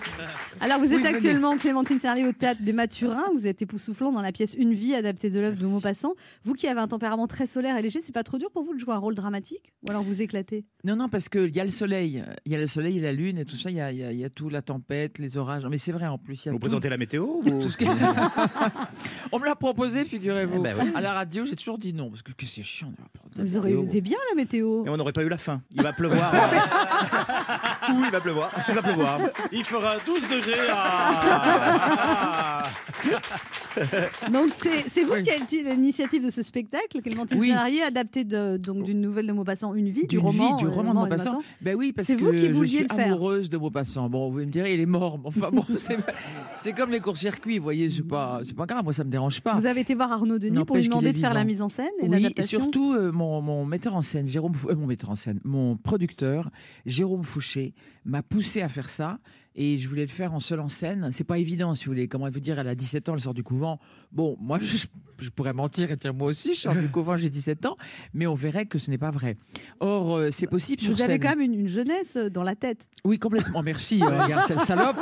Alors, vous Oui, êtes venez. actuellement Clémentine Serlier au théâtre des Mathurins. Vous êtes époustouflant dans la pièce Une vie, adaptée de l'œuvre de Maupassant. Vous qui avez un tempérament très solaire et léger, c'est pas trop dur pour vous de jouer un rôle dramatique? Ou alors vous éclatez? Non, non, parce qu'il y a le soleil, il y a le soleil et la lune et tout ça, il y a, y a- il y a tout, la tempête, les orages. Mais c'est vrai en plus. il y a Vous tout. présentez la météo (laughs) vous Tout ce qui- (laughs) On me l'a proposé, figurez-vous. Eh ben oui. À la radio, j'ai toujours dit non, parce que, que c'est chiant. de Vous aurez été bien la météo. Et on n'aurait pas eu la fin. Il va pleuvoir. (laughs) Où il va pleuvoir Il va pleuvoir. Il fera 12 degrés à... (laughs) (laughs) Donc, c'est vous qui avez l'initiative de ce spectacle, Clémentine Oui. Serlier, adapté de- donc d'une nouvelle de Maupassant, Une vie, du D'une roman, vie, du euh, roman de Maupassant. Ben oui, parce C'est que vous qui je suis amoureuse de Maupassant. Bon, vous me direz, il est mort. mais Enfin bon, (laughs) c'est comme les courts-circuits, vous voyez, c'est pas, c'est pas grave. Moi, ça me dérange pas. Vous avez été voir Arnaud Denis pour lui demander de faire la mise en scène et Oui, et surtout euh, mon, mon metteur en scène, Jérôme, euh, mon metteur en scène, mon producteur, Jérôme Fouché, m'a poussé à faire ça. Et je voulais le faire en seul en scène. C'est pas évident, si vous voulez. Comment vous dire, elle a 17 ans, elle sort du couvent. Bon, moi, (laughs) je, je pourrais mentir et dire moi aussi, je sors du (laughs) couvent, j'ai 17 ans. Mais on verrait que ce n'est pas vrai. Or, euh, c'est possible sur Vous avez quand même une, une jeunesse euh, dans la tête. Oui, complètement. Merci. euh, regarde, (laughs) cette salope.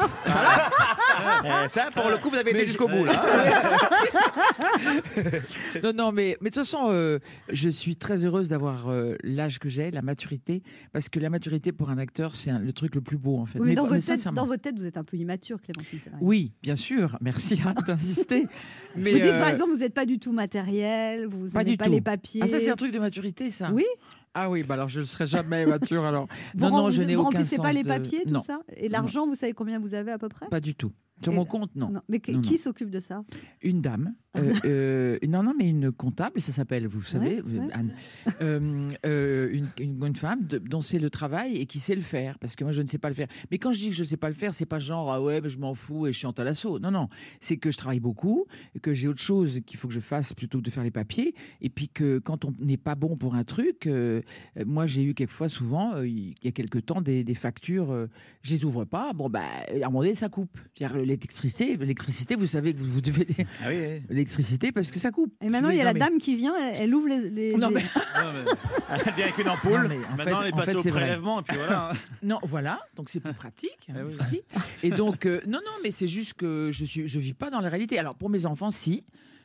Eh, ça, pour le coup, vous avez été jusqu'au bout, là. (laughs) non, non, mais, mais de toute façon, euh, je suis très heureuse d'avoir euh, l'âge que j'ai, la maturité, parce que la maturité pour un acteur, c'est un- le truc le plus beau, en fait. Oui, mais dans, mais votre tête, sincèrement. dans votre tête, vous êtes un peu immature, Clémentine. Serlier. Oui, bien sûr. Merci hein, d'insister. Mais je vous dis, euh, par exemple, vous n'êtes pas du tout matériel, vous pas n'avez du pas tout. les papiers. Ah, ça, c'est un truc de maturité, ça. Oui. Ah oui, bah alors je ne serai jamais mature alors. Vous non, non, rem- je n'ai vous aucun remplissez pas sens les de- papiers, tout Non. ça? Et l'argent, vous savez combien vous avez à peu près? Pas du tout. Sur Et- mon compte, non. Mais qui, Non, qui non. s'occupe de ça Une dame. euh, (laughs) euh, non, non, mais une comptable, ça s'appelle, vous savez, Ouais, ouais. Anne. Euh, euh, une, une, une femme de- dont c'est le travail et qui sait le faire, parce que moi je ne sais pas le faire. Mais quand je dis que je ne sais pas le faire, c'est pas genre ah ouais, mais je m'en fous et je chante à l'assaut. Non, non, c'est que je travaille beaucoup, que j'ai autre chose qu'il faut que je fasse plutôt que de faire les papiers, et puis que quand on n'est pas bon pour un truc, moi j'ai eu quelquefois souvent, il y a quelque temps, des, des factures, je les ouvre pas, bon bah à un moment donné ça coupe. L'électricité, l'électricité, vous savez que vous, vous devez Ah oui, l'électricité parce que ça coupe. Et maintenant, il y a la mais- dame qui vient, elle, elle ouvre les. les- Non, (laughs) mais- Elle vient avec une ampoule. Non, Maintenant, fait- on est en passé fait, au prélèvement, et puis voilà. (laughs) Non, voilà, donc c'est plus pratique. Eh oui. ici. Et donc, euh, non, non, mais c'est juste que je suis, je vis pas dans la réalité. Alors pour mes enfants, si,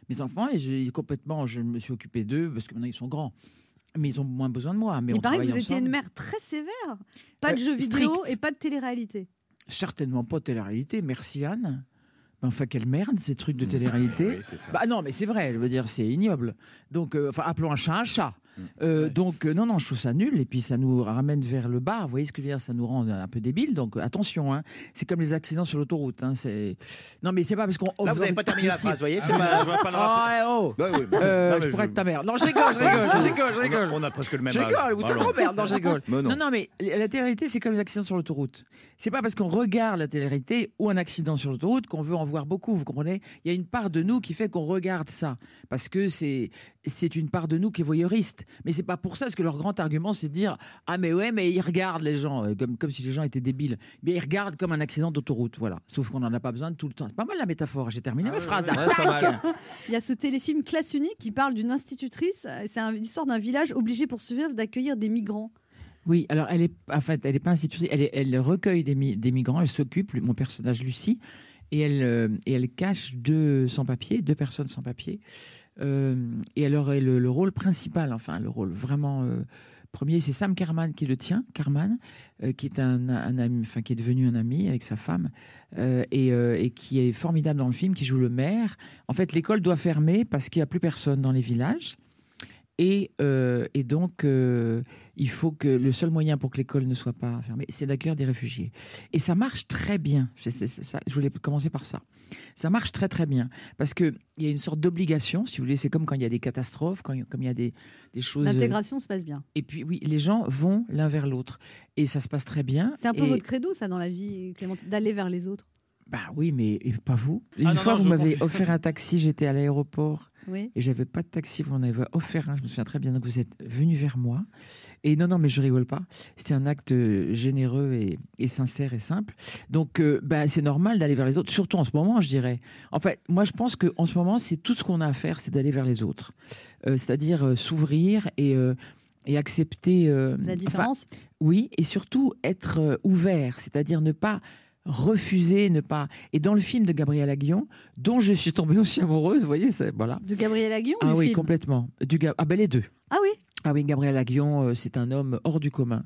mes enfants, et j'ai complètement, je me suis occupé d'eux parce que maintenant ils sont grands, mais ils ont moins besoin de moi. Mais il on paraît que vous étiez une mère très sévère. Pas de Euh, jeux vidéo et pas de télé-réalité. Certainement pas télé-réalité. Merci Anne. Enfin, quelle merde, ces trucs de télé-réalité. Oui, bah non, mais c'est vrai, je veux dire, c'est ignoble. Donc, euh, enfin, appelons un chat un chat. Euh, Donc, euh, non, non, je trouve ça nul. Et puis, ça nous ramène vers le bas. Vous voyez ce que je veux dire Ça nous rend un peu débiles. Donc, euh, attention. Hein. C'est comme les accidents sur l'autoroute. Hein. C'est... Non, mais c'est pas parce qu'on. Là, vous n'avez pas terminé la phrase, vous voyez Ah, je vois pas le rapport. Ah, ouais, oh Bah bah, Euh, non, je je- pourrais être ta mère. Non, je rigole, je rigole, je rigole, je rigole. On a, on a presque le même Je rigole, ou ta Alors. grand-mère. Non, je rigole. Non. non, non, mais la télé-réalité, c'est comme les accidents sur l'autoroute. C'est pas parce qu'on regarde la télé-réalité ou un accident sur l'autoroute qu'on veut en voir beaucoup, vous comprenez? Il y a une part de nous qui fait qu'on regarde ça, parce que c'est c'est une part de nous qui est voyeuriste. Mais c'est pas pour ça, parce que leur grand argument, c'est de dire Ah, mais ouais, mais ils regardent les gens, euh, comme, comme si les gens étaient débiles. Mais ils regardent comme un accident d'autoroute, voilà. Sauf qu'on n'en a pas besoin tout le temps. C'est pas mal la métaphore, j'ai terminé ma phrase. (laughs) Il y a ce téléfilm Classe Unique qui parle d'une institutrice. euh, C'est l'histoire d'un village obligé pour survivre d'accueillir des migrants. Oui, alors elle est, en fait, elle est pas institutrice, elle, est- elle recueille des, mi- des migrants, elle s'occupe, mon personnage Lucie, et elle, euh, et elle cache deux sans-papiers, deux personnes sans papier. Euh, et elle aurait le, le rôle principal, enfin le rôle vraiment euh, premier, c'est Sam Carman qui le tient, Carman, euh, qui est un, ami, enfin qui est devenu un ami avec sa femme, euh, et, euh, et qui est formidable dans le film, qui joue le maire. En fait, l'école doit fermer parce qu'il n'y a plus personne dans les villages. Et, euh, et donc, euh, il faut que le seul moyen pour que l'école ne soit pas fermée, c'est d'accueillir des réfugiés. Et ça marche très bien. Ça. Je voulais commencer par ça. Ça marche très très bien parce qu'il y a une sorte d'obligation, si vous voulez. C'est comme quand il y a des catastrophes, quand il y a- comme il y a des, des choses. L'intégration se passe bien. Et puis oui, les gens vont l'un vers l'autre. Et ça se passe très bien. C'est un peu Et- votre credo, ça, dans la vie, Clémentine, d'aller vers les autres? Bah oui, mais pas vous. Une Ah non, fois, non, vous je m'avez offert un taxi, j'étais à l'aéroport. Oui. Et j'avais pas de taxi, vous en avez offert un, je me souviens très bien. Donc vous êtes venu vers moi. Et non, non, mais je rigole pas. C'était un acte euh, généreux et, et sincère et simple. Donc euh, bah, c'est normal d'aller vers les autres, surtout en ce moment, je dirais. En fait, moi je pense qu'en ce moment, c'est tout ce qu'on a à faire, c'est d'aller vers les autres. Euh, C'est-à-dire euh, s'ouvrir et, et accepter. euh, La enfin, différence oui, et surtout être euh, ouvert, c'est-à-dire ne pas refuser, ne pas. Et dans le film de Gabriel Aguillon, dont je suis tombée aussi amoureuse, vous voyez, c'est voilà. De Gabriel Aguillon Ah oui, film? complètement. Du ah ben les deux. Ah oui? Ah oui, Gabriel Aguillon, euh, c'est un homme hors du commun.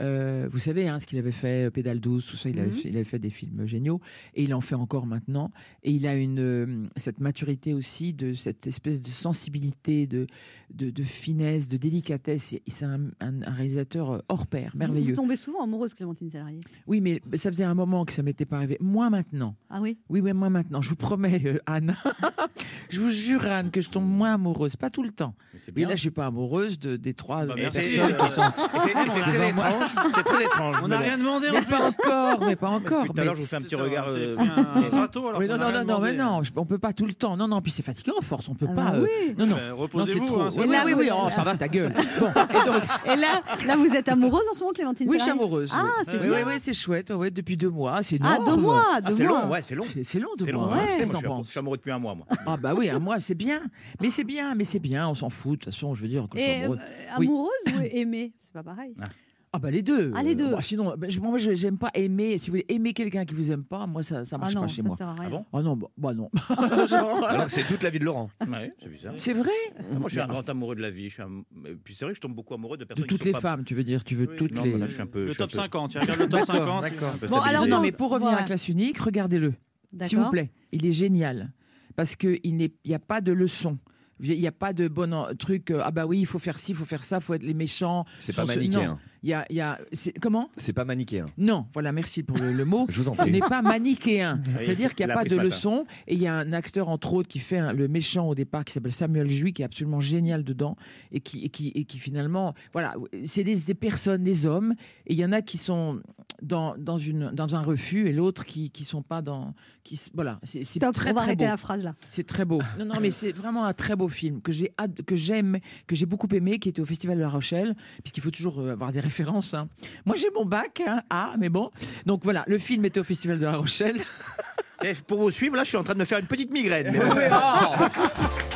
Euh, vous savez hein, ce qu'il avait fait, euh, Pédale douce, tout ça, il, avait Mhm. fait, il avait fait des films géniaux et il en fait encore maintenant. Et il a une, euh, cette maturité aussi, de cette espèce de sensibilité, de, de, de finesse, de délicatesse. C'est un, un- un réalisateur hors pair, merveilleux. Vous tombez souvent amoureuse, Clémentine Salarié. Oui, mais ça faisait un moment que ça m'était pas arrivé. Moi maintenant. Ah oui? Oui, oui, moi maintenant. Je vous promets, euh, Anne. (laughs) je vous jure, Anne, que je tombe moins amoureuse. Pas tout le temps. bien. là, je suis pas amoureuse de, des trois Bah, merci. personnes qui sont. Et c'est- très (laughs) moi. Étrange, (laughs) c'est très étrange. On n'a rien demandé en Mais plus. pas encore, mais pas encore. Tout à l'heure, je vous fais un petit regard. euh, pris (laughs) un mais- râteau, alors Oui, qu'on non, a non, rien non, non, mais non, je- on peut pas tout le temps. Non, non, puis c'est fatigant à force, on peut Ah pas. bah euh, oui. Non, non, non, reposez-vous, trop. hein, c'est oui, bon. oui, oui, oh, ça va ta gueule. (laughs) Bon, et donc, Et là, là, vous êtes amoureuse en ce moment, Clémentine oui, je suis amoureuse. Ah, oui. c'est oui, bien. oui, oui, c'est chouette. ouais, depuis deux mois, c'est Ah, énorme. deux mois, Ah, deux c'est mois. long, ouais, c'est long. C'est c'est long, deux C'est long. mois. hein. Je sais, Qu'est-ce moi, que je t'en suis- penses je suis amoureux depuis un mois, moi. Ah bah oui, un mois, c'est bien. Mais c'est bien, mais c'est bien, on s'en fout. De toute façon, je veux dire. quand je suis Et euh, amoureuse ou aimée C'est pas pareil. Ah bah les deux. Ah, les deux. Bah, sinon, bah, je- moi je- j'aime pas aimer. Si vous voulez aimer quelqu'un qui vous aime pas, moi ça ça marche ah non, pas chez ça moi. sert à rien. Ah bon Ah non, bah, bah non. (laughs) Alors que (laughs) c'est toute la vie de Laurent. Ouais, c'est vrai. Moi, je suis un grand amoureux de la vie. Je suis un- et Puis c'est vrai que je tombe beaucoup amoureux de De personnes toutes qui les pas- femmes, tu veux dire, tu veux Oui. toutes Non, les. mais là, je suis un peu. Le top peu- 50, tu regardes le top D'accord, 50. d'accord. Bon, alors, non, mais pour revenir voilà. à classe unique, regardez-le, s'il vous plaît. Il est génial parce que il n'est, il y a pas de leçon. Il n'y a pas de bon truc. euh, ah bah oui, il faut faire ci, il faut faire ça, il faut être les méchants. C'est pas manichéen. Il y a, y comment? C'est pas manichéen. Non, voilà, merci pour le, le mot. (laughs) Je vous en Ce prie. n'est pas manichéen. Oui, C'est-à-dire qu'il il n'y a pas de ce matin. leçon. Et il y a un acteur, entre autres, qui fait un- le méchant au départ, qui s'appelle Samuel Juy, qui est absolument génial dedans. Et qui, et qui, et qui finalement, voilà, c'est des, des personnes, des hommes. Et il y en a qui sont dans, dans, une, dans un refus et l'autre qui ne sont pas dans. Qui, voilà, c'est très, on va arrêter beau. la phrase là. C'est très beau. Non, non, mais c'est vraiment un très beau film que j'ai que j'aime, que j'ai beaucoup aimé, qui était au Festival de La Rochelle, puisqu'il faut toujours euh, avoir des références. hein. Moi, j'ai mon bac, hein, ah, mais bon. Donc voilà, le film était au Festival de La Rochelle. (laughs) Et pour vous suivre, là, je suis en train de me faire une petite migraine. (laughs) mais- oui, oh. (laughs)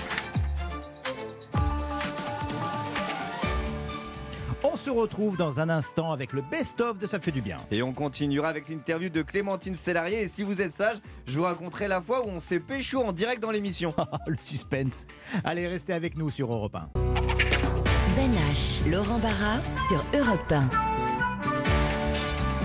On se retrouve dans un instant avec le best-of de Ça fait du bien. Et on continuera avec l'interview de Clémentine Sélarié. Et si vous êtes sage, je vous raconterai la fois où on s'est pécho en direct dans l'émission. (laughs) le suspense. Allez, restez avec nous sur Europe 1. Ben H, Laurent Barra sur Europe 1.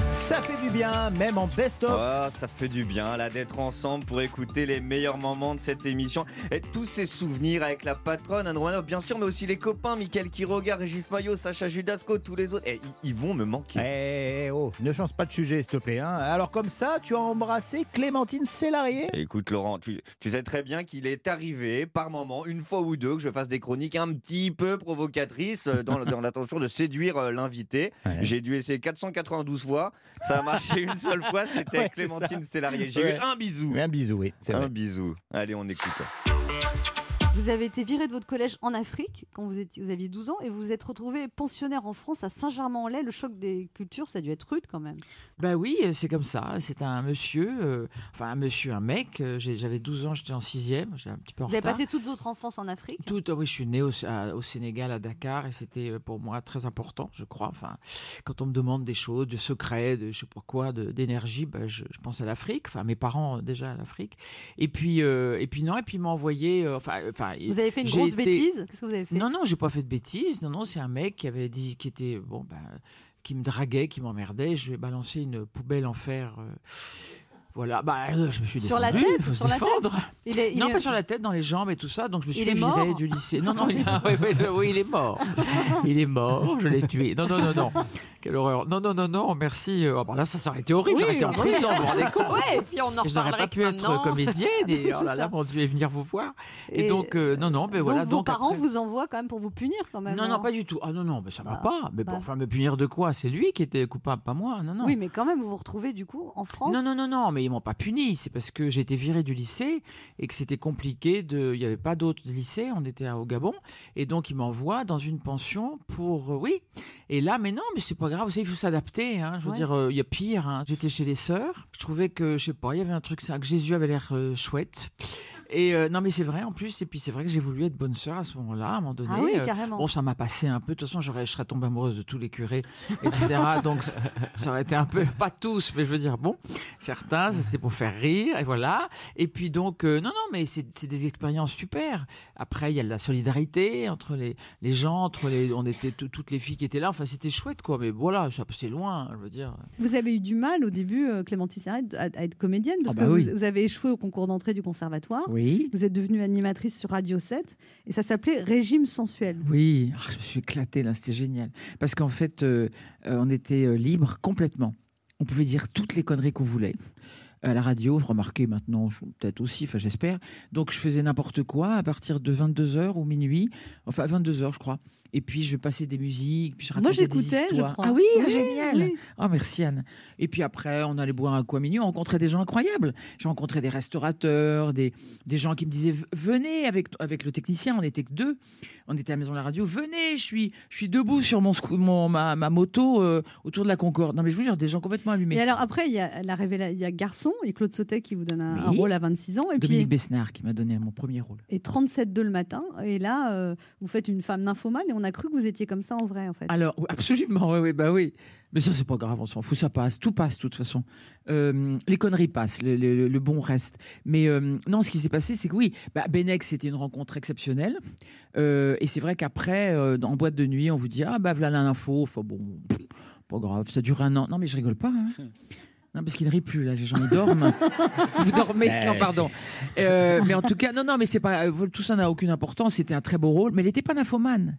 Ça fait du bien. même en best-of. Oh, ça fait du bien là d'être ensemble pour écouter les meilleurs moments de cette émission et tous ces souvenirs avec la patronne Anne bien sûr, mais aussi les copains Michael Quiroga, Régis Maillot, Sacha Judasco, tous les autres. Et ils- ils vont me manquer. Eh oh, ne change pas de sujet, s'il te plaît. hein. Alors comme ça, tu as embrassé Clémentine Célarier Écoute Laurent, tu, tu sais très bien qu'il est arrivé par moment, une fois ou deux, que je fasse des chroniques un petit peu provocatrices euh, dans, dans l'intention de séduire euh, l'invité. J'ai dû essayer 492 fois, ça a marché (laughs) une seule fois, c'était Ouais, Clémentine. Célarier. J'ai Ouais. eu un bisou. Un bisou, oui. c'est Un vrai. bisou. Allez, on écoute. Vous avez été viré de votre collège en Afrique quand vous, étiez, vous aviez 12 ans et vous vous êtes retrouvé pensionnaire en France à Saint-Germain-en-Laye. Le choc des cultures, ça a dû être rude quand même. Bah oui, euh, c'est comme ça. C'est un monsieur, euh, enfin un monsieur, un mec. euh, J'avais 12 ans, j'étais en 6e, j'étais un petit peu en Vous avez passé toute votre enfance en Afrique? Tout, ah oui, je suis né au, Sénégal, à Dakar, et c'était pour moi très important, je crois. Enfin, quand on me demande des choses, de secrets, de je sais pas quoi, d'énergie, bah, je, je pense à l'Afrique. Enfin, mes parents déjà à l'Afrique. Et puis, euh, et puis non, et puis envoyé. euh, Enfin, enfin, Vous avez fait une grosse été- bêtise? Qu'est-ce que vous avez fait? Non, non, j'ai pas fait de bêtises. Non, non, c'est un mec qui avait dit, qui était bon, bah, qui me draguait, qui m'emmerdait. Je lui ai balancé une poubelle en fer. euh, voilà, bah, euh, je me suis Sur la tête faut se Sur la tête. Il est- il non, est- pas sur la tête, dans les jambes et tout ça. Donc je me suis Il fait est virer mort du lycée. Non, non, il, a- oui, oui, oui, il est mort. (laughs) Il est mort, je l'ai tué. Non, non, non, non. Quelle horreur. Non, non, non, non, merci. Euh, ah, bah là, ça, été horrible. J'aurais été en prison, vous vous rendez (laughs) compte Ouais, et puis on en J'aurais reparlerait pas que pu être maintenant. comédienne. Et (laughs) oh là là, mon Dieu, et venir vous voir. Et, Et- donc, euh, non, non, mais voilà. donc vos parents après- vous envoient quand même pour vous punir quand même non, non, pas du tout. Ah non, non, mais ça va Bah, pas. Mais bah. pour enfin, me punir de quoi? C'est lui qui était coupable, pas moi. Non, non. Oui, mais quand même, vous vous retrouvez du coup en France Non, non, non, non, mais ils m'ont pas puni. C'est parce que j'ai été viré du lycée et que c'était compliqué. De... Il n'y avait pas d'autres lycées. On était au Gabon. Et donc, ils m'envoient dans une pension pour. euh, oui. Et là, mais non, mais c'est pas grave. Vous savez, il faut s'adapter. hein. Je veux Ouais. dire, euh, il y a pire. hein. J'étais chez les sœurs. Je trouvais que, je sais pas, il y avait un truc, ça, que Jésus avait l'air euh, chouette. Et euh, non, mais c'est vrai en plus. Et puis, c'est vrai que j'ai voulu être bonne sœur à ce moment-là, à un moment donné. Ah oui, Euh, carrément. Bon, ça m'a passé un peu. De toute façon, j'aurais, je serais tombée amoureuse de tous les curés, etc. (laughs) Donc, ça- aurait été un peu, pas tous, mais je veux dire, bon, certains, c'était pour faire rire, et voilà. Et puis donc, euh, non, non, mais c'est c'est des expériences super. Après, il y a de la solidarité entre les, les gens, entre les, on était tout- toutes les filles qui étaient là. Enfin, c'était chouette, quoi. Mais voilà, ça- c'est loin, je veux dire. Vous avez eu du mal au début, Clémentine Serret, à, à être comédienne, parce Ah bah que oui. vous, vous avez échoué au concours d'entrée du conservatoire. Oui. Vous êtes devenue animatrice sur Radio 7 et ça s'appelait Régime sensuel. Oui, Ah, je me suis éclatée là, c'était génial. Parce qu'en fait, euh, euh, on était euh, libre complètement. On pouvait dire toutes les conneries qu'on voulait. À la radio, remarquez maintenant, peut-être aussi, enfin j'espère. Donc je faisais n'importe quoi à partir de 22h ou minuit, enfin 22h je crois. Et puis je passais des musiques, puis je Moi, racontais des j'écoutais, je histoires. crois. Ah oui, Oui, génial. oui. Oh merci Anne. Et puis après, on allait boire un à minuit, on rencontrait des gens incroyables. J'ai rencontré des restaurateurs, des, des gens qui me disaient venez avec, avec le technicien, on n'était que deux. On était à la maison de la radio, venez, je suis, je suis debout sur mon, mon ma, ma moto euh, autour de la Concorde. Non mais je vous jure, des gens complètement allumés. Et alors après, il y a la révéla- il y a Garçon et Claude Sautet qui vous donne un, un Oui. rôle à 26 ans et Dominique puis Besnard qui m'a donné mon premier rôle. et 37 le matin et là euh, vous faites une femme nymphomane et on a cru que vous étiez comme ça en vrai en fait. Alors, absolument, oui, oui, bah oui. Mais ça, c'est pas grave, on s'en fout, ça passe, tout passe de toute façon. Euh, les conneries passent, le, le- le bon reste. Mais euh, non, ce qui s'est passé, c'est que oui, bah, Benex, c'était une rencontre exceptionnelle. Euh, et c'est vrai qu'après, euh, en boîte de nuit, on vous dit Ah, bah voilà l'info. Enfin bon, pff, pas grave, ça dure un an. Non, mais je rigole pas. hein. (laughs) Non, parce qu'il ne rit plus, là, les gens, ils dorment. (laughs) Vous dormez Ben, Non, pardon. (laughs) Euh, mais en tout cas, non, non, mais c'est pas. euh, Tout ça n'a aucune importance. C'était un très beau rôle, mais elle n'était pas nymphomane.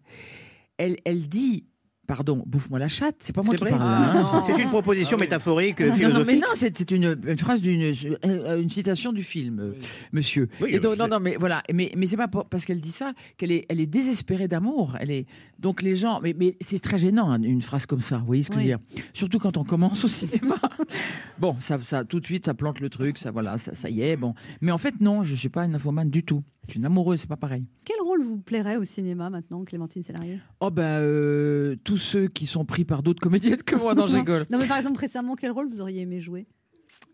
Elle, elle dit. Pardon, bouffe-moi la chatte, c'est pas moi C'est qui vrai parle. hein. Ah, C'est une proposition métaphorique, euh, Non, non, mais philosophique. non, c'est une, une phrase d'une euh, une citation du film, euh, monsieur. Oui, Et donc, je non, non, mais voilà, mais mais c'est pas parce qu'elle dit ça qu'elle est elle est désespérée d'amour. Elle est donc les gens, mais mais c'est très gênant hein, une phrase comme ça. Vous voyez ce que je veux dire Surtout quand on commence au cinéma. (laughs) bon, ça ça tout de suite ça plante le truc, ça voilà, ça, ça y est, bon. Mais en fait non, je suis pas une infomane du tout. Une amoureuse, c'est pas pareil. Quel rôle vous plairait au cinéma maintenant, Clémentine Sélarié Oh ben euh, tous ceux qui sont pris par d'autres comédiennes que moi, non, je (laughs) rigole. Non mais par exemple récemment, quel rôle vous auriez aimé jouer?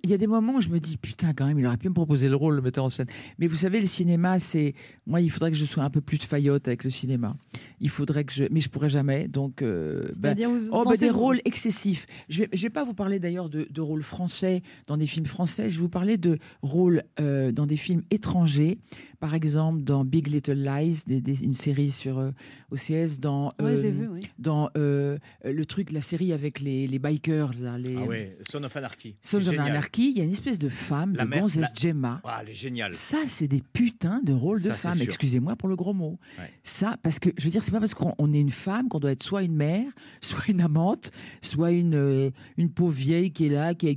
Il y a des moments où je me dis, putain, quand même, il aurait pu me proposer le rôle, le metteur en scène. Mais vous savez, le cinéma, c'est. Moi, il faudrait que je sois un peu plus de faillotte avec le cinéma. Il faudrait que je. Mais je pourrais jamais. Donc. euh, ben- oh, ben, pensez des rôles excessifs. Je vais, je vais pas vous parler d'ailleurs de, de rôles français dans des films français. Je vais vous parler de rôles euh, dans des films étrangers. Par exemple, dans Big Little Lies, des- des- une série sur euh, OCS, dans Ouais, j'ai vu, oui. dans euh, le truc, la série avec les, les bikers, là, les Ah ouais, Son of Anarchy. Sons C'est of génial. Anarchy, il y a une espèce de femme, La de mère- gonzesse la- Gemma. Ah, elle est géniale. Ça, c'est des putains de rôles de sûr. Excusez-moi pour le gros mot. Ouais. Ça, parce que, je veux dire, c'est pas parce qu'on on est une femme qu'on doit être soit une mère, (laughs) soit une amante, soit une, euh, une pauvre vieille qui est là, qui est,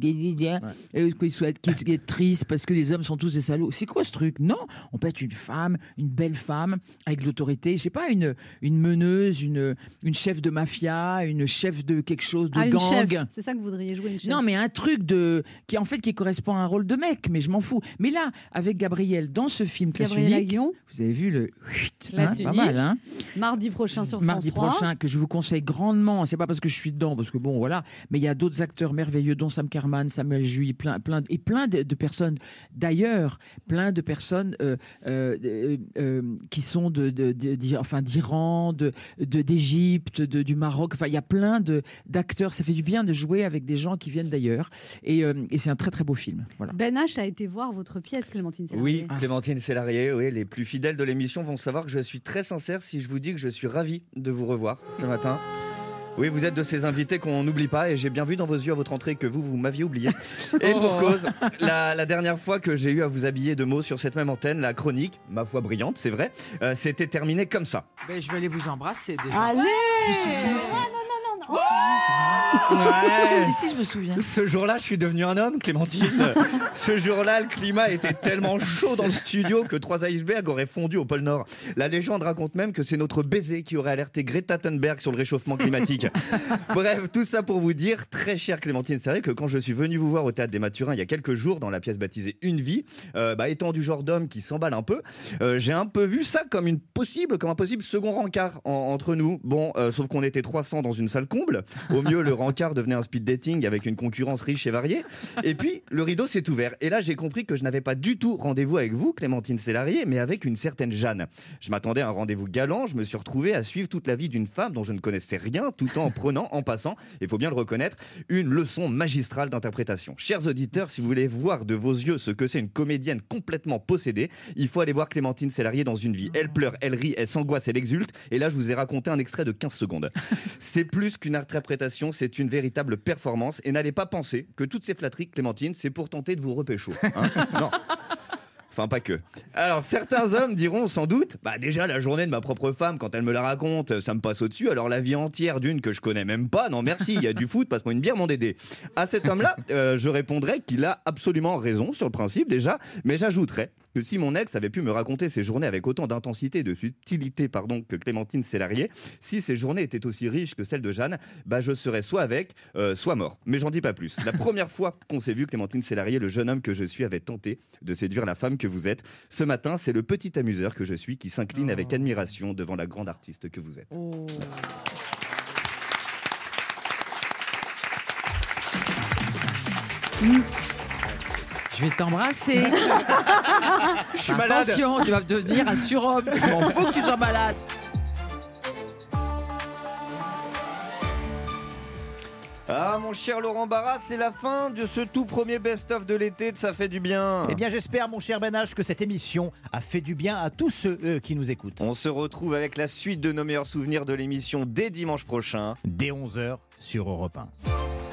euh, qui soit- qui- qui est triste parce que les hommes sont tous des salauds. C'est quoi ce truc? Non, on peut être une femme, une belle femme, avec l'autorité. Je sais pas, une, une meneuse, une, une chef de mafia, une chef de quelque chose, de Ah, gang. C'est ça que vous voudriez jouer, une chef. Non, mais un truc de qui en fait qui correspond à un rôle de mec, mais je m'en fous. Mais là, avec Gabriel dans ce film Classe Gabriel unique, vous avez vu le hein, pas mal, hein Mardi prochain sur Mardi France 3. prochain, que je vous conseille grandement. C'est pas parce que je suis dedans, parce que bon, voilà. Mais il y a d'autres acteurs merveilleux, dont Sam Carman, Samuel Juy, plein, plein, et plein de, de personnes d'ailleurs, plein de personnes euh, euh, euh, euh, qui sont de, de- de- d'I- enfin d'Iran, de, d'Égypte, de, du Maroc. Enfin, il y a plein de d'acteurs. Ça fait du bien de jouer avec des gens qui viennent d'ailleurs. Et, euh, et c'est un très très beau film. Voilà. Ben H a été voir votre pièce, Clémentine Oui, Sélarié. Clémentine Sélarié, oui, les plus fidèles de l'émission vont savoir que je suis très sincère si je vous dis que je suis ravi de vous revoir ce matin. Oui, vous êtes de ces invités qu'on n'oublie pas et j'ai bien vu dans vos yeux à votre entrée que vous, vous m'aviez oublié. (laughs) Et pour Oh. cause, la, la dernière fois que j'ai eu à vous habiller de mots sur cette même antenne, la chronique, ma foi brillante, c'est vrai, euh, c'était terminé comme ça. Ben, je vais aller vous embrasser déjà. Allez. Ouais. Si, si, je me souviens. Ce jour-là, je suis devenu un homme, Clémentine. (laughs) Ce jour-là, le climat était tellement chaud dans le studio que trois icebergs auraient fondu au pôle Nord. La légende raconte même que c'est notre baiser qui aurait alerté Greta Thunberg sur le réchauffement climatique. (laughs) Bref, tout ça pour vous dire, très chère Clémentine, c'est vrai que quand je suis venu vous voir au théâtre des Mathurins il y a quelques jours dans la pièce baptisée Une vie, euh, bah, étant du genre d'homme qui s'emballe un peu, euh, j'ai un peu vu ça comme une possible, comme un possible second rencard en- entre nous. Bon, euh, sauf qu'on était 300 dans une salle Au mieux, le rencard devenait un speed dating avec une concurrence riche et variée. Et puis, le rideau s'est ouvert. Et là, j'ai compris que je n'avais pas du tout rendez-vous avec vous, Clémentine Sélarié, mais avec une certaine Jeanne. Je m'attendais à un rendez-vous galant. Je me suis retrouvé à suivre toute la vie d'une femme dont je ne connaissais rien, tout en prenant, en passant, il faut bien le reconnaître, une leçon magistrale d'interprétation. Chers auditeurs, si vous voulez voir de vos yeux ce que c'est une comédienne complètement possédée, il faut aller voir Clémentine Sélarié dans une vie. Elle pleure, elle rit, elle s'angoisse, elle exulte. Et là, je vous ai raconté un extrait de 15 secondes. C'est plus qu'une interprétation, c'est une véritable performance. Et n'allez pas penser que toutes ces flatteries, Clémentine, c'est pour tenter de vous repécho. hein. (laughs) non. Enfin, pas que. Alors, certains hommes diront sans doute Bah, déjà, la journée de ma propre femme, quand elle me la raconte, ça me passe au-dessus. Alors, la vie entière d'une que je connais même pas, non merci, il y a du foot, passe-moi une bière, mon dédé. À cet homme-là, euh, je répondrai qu'il a absolument raison sur le principe déjà, mais j'ajouterais que si mon ex avait pu me raconter ses journées avec autant d'intensité et de subtilité pardon, que Clémentine Sélarié, si ces journées étaient aussi riches que celles de Jeanne, bah, je serais soit avec, euh, soit mort. Mais j'en dis pas plus. La première fois qu'on s'est vu, Clémentine Sélarié, le jeune homme que je suis, avait tenté de séduire la femme que vous êtes. Ce matin, c'est le petit amuseur que je suis qui s'incline avec admiration devant la grande artiste que vous êtes. Je vais t'embrasser. (laughs) Je suis malade. Attention, tu vas devenir un surhomme. (laughs) Je m'en fous que tu sois malade. Ah, mon cher Laurent Barras, c'est la fin de ce tout premier best-of de l'été de Ça fait du bien. Eh bien, j'espère, mon cher Ben H, que cette émission a fait du bien à tous ceux euh, qui nous écoutent. On se retrouve avec la suite de nos meilleurs souvenirs de l'émission dès dimanche prochain. Dès 11h sur Europe 1.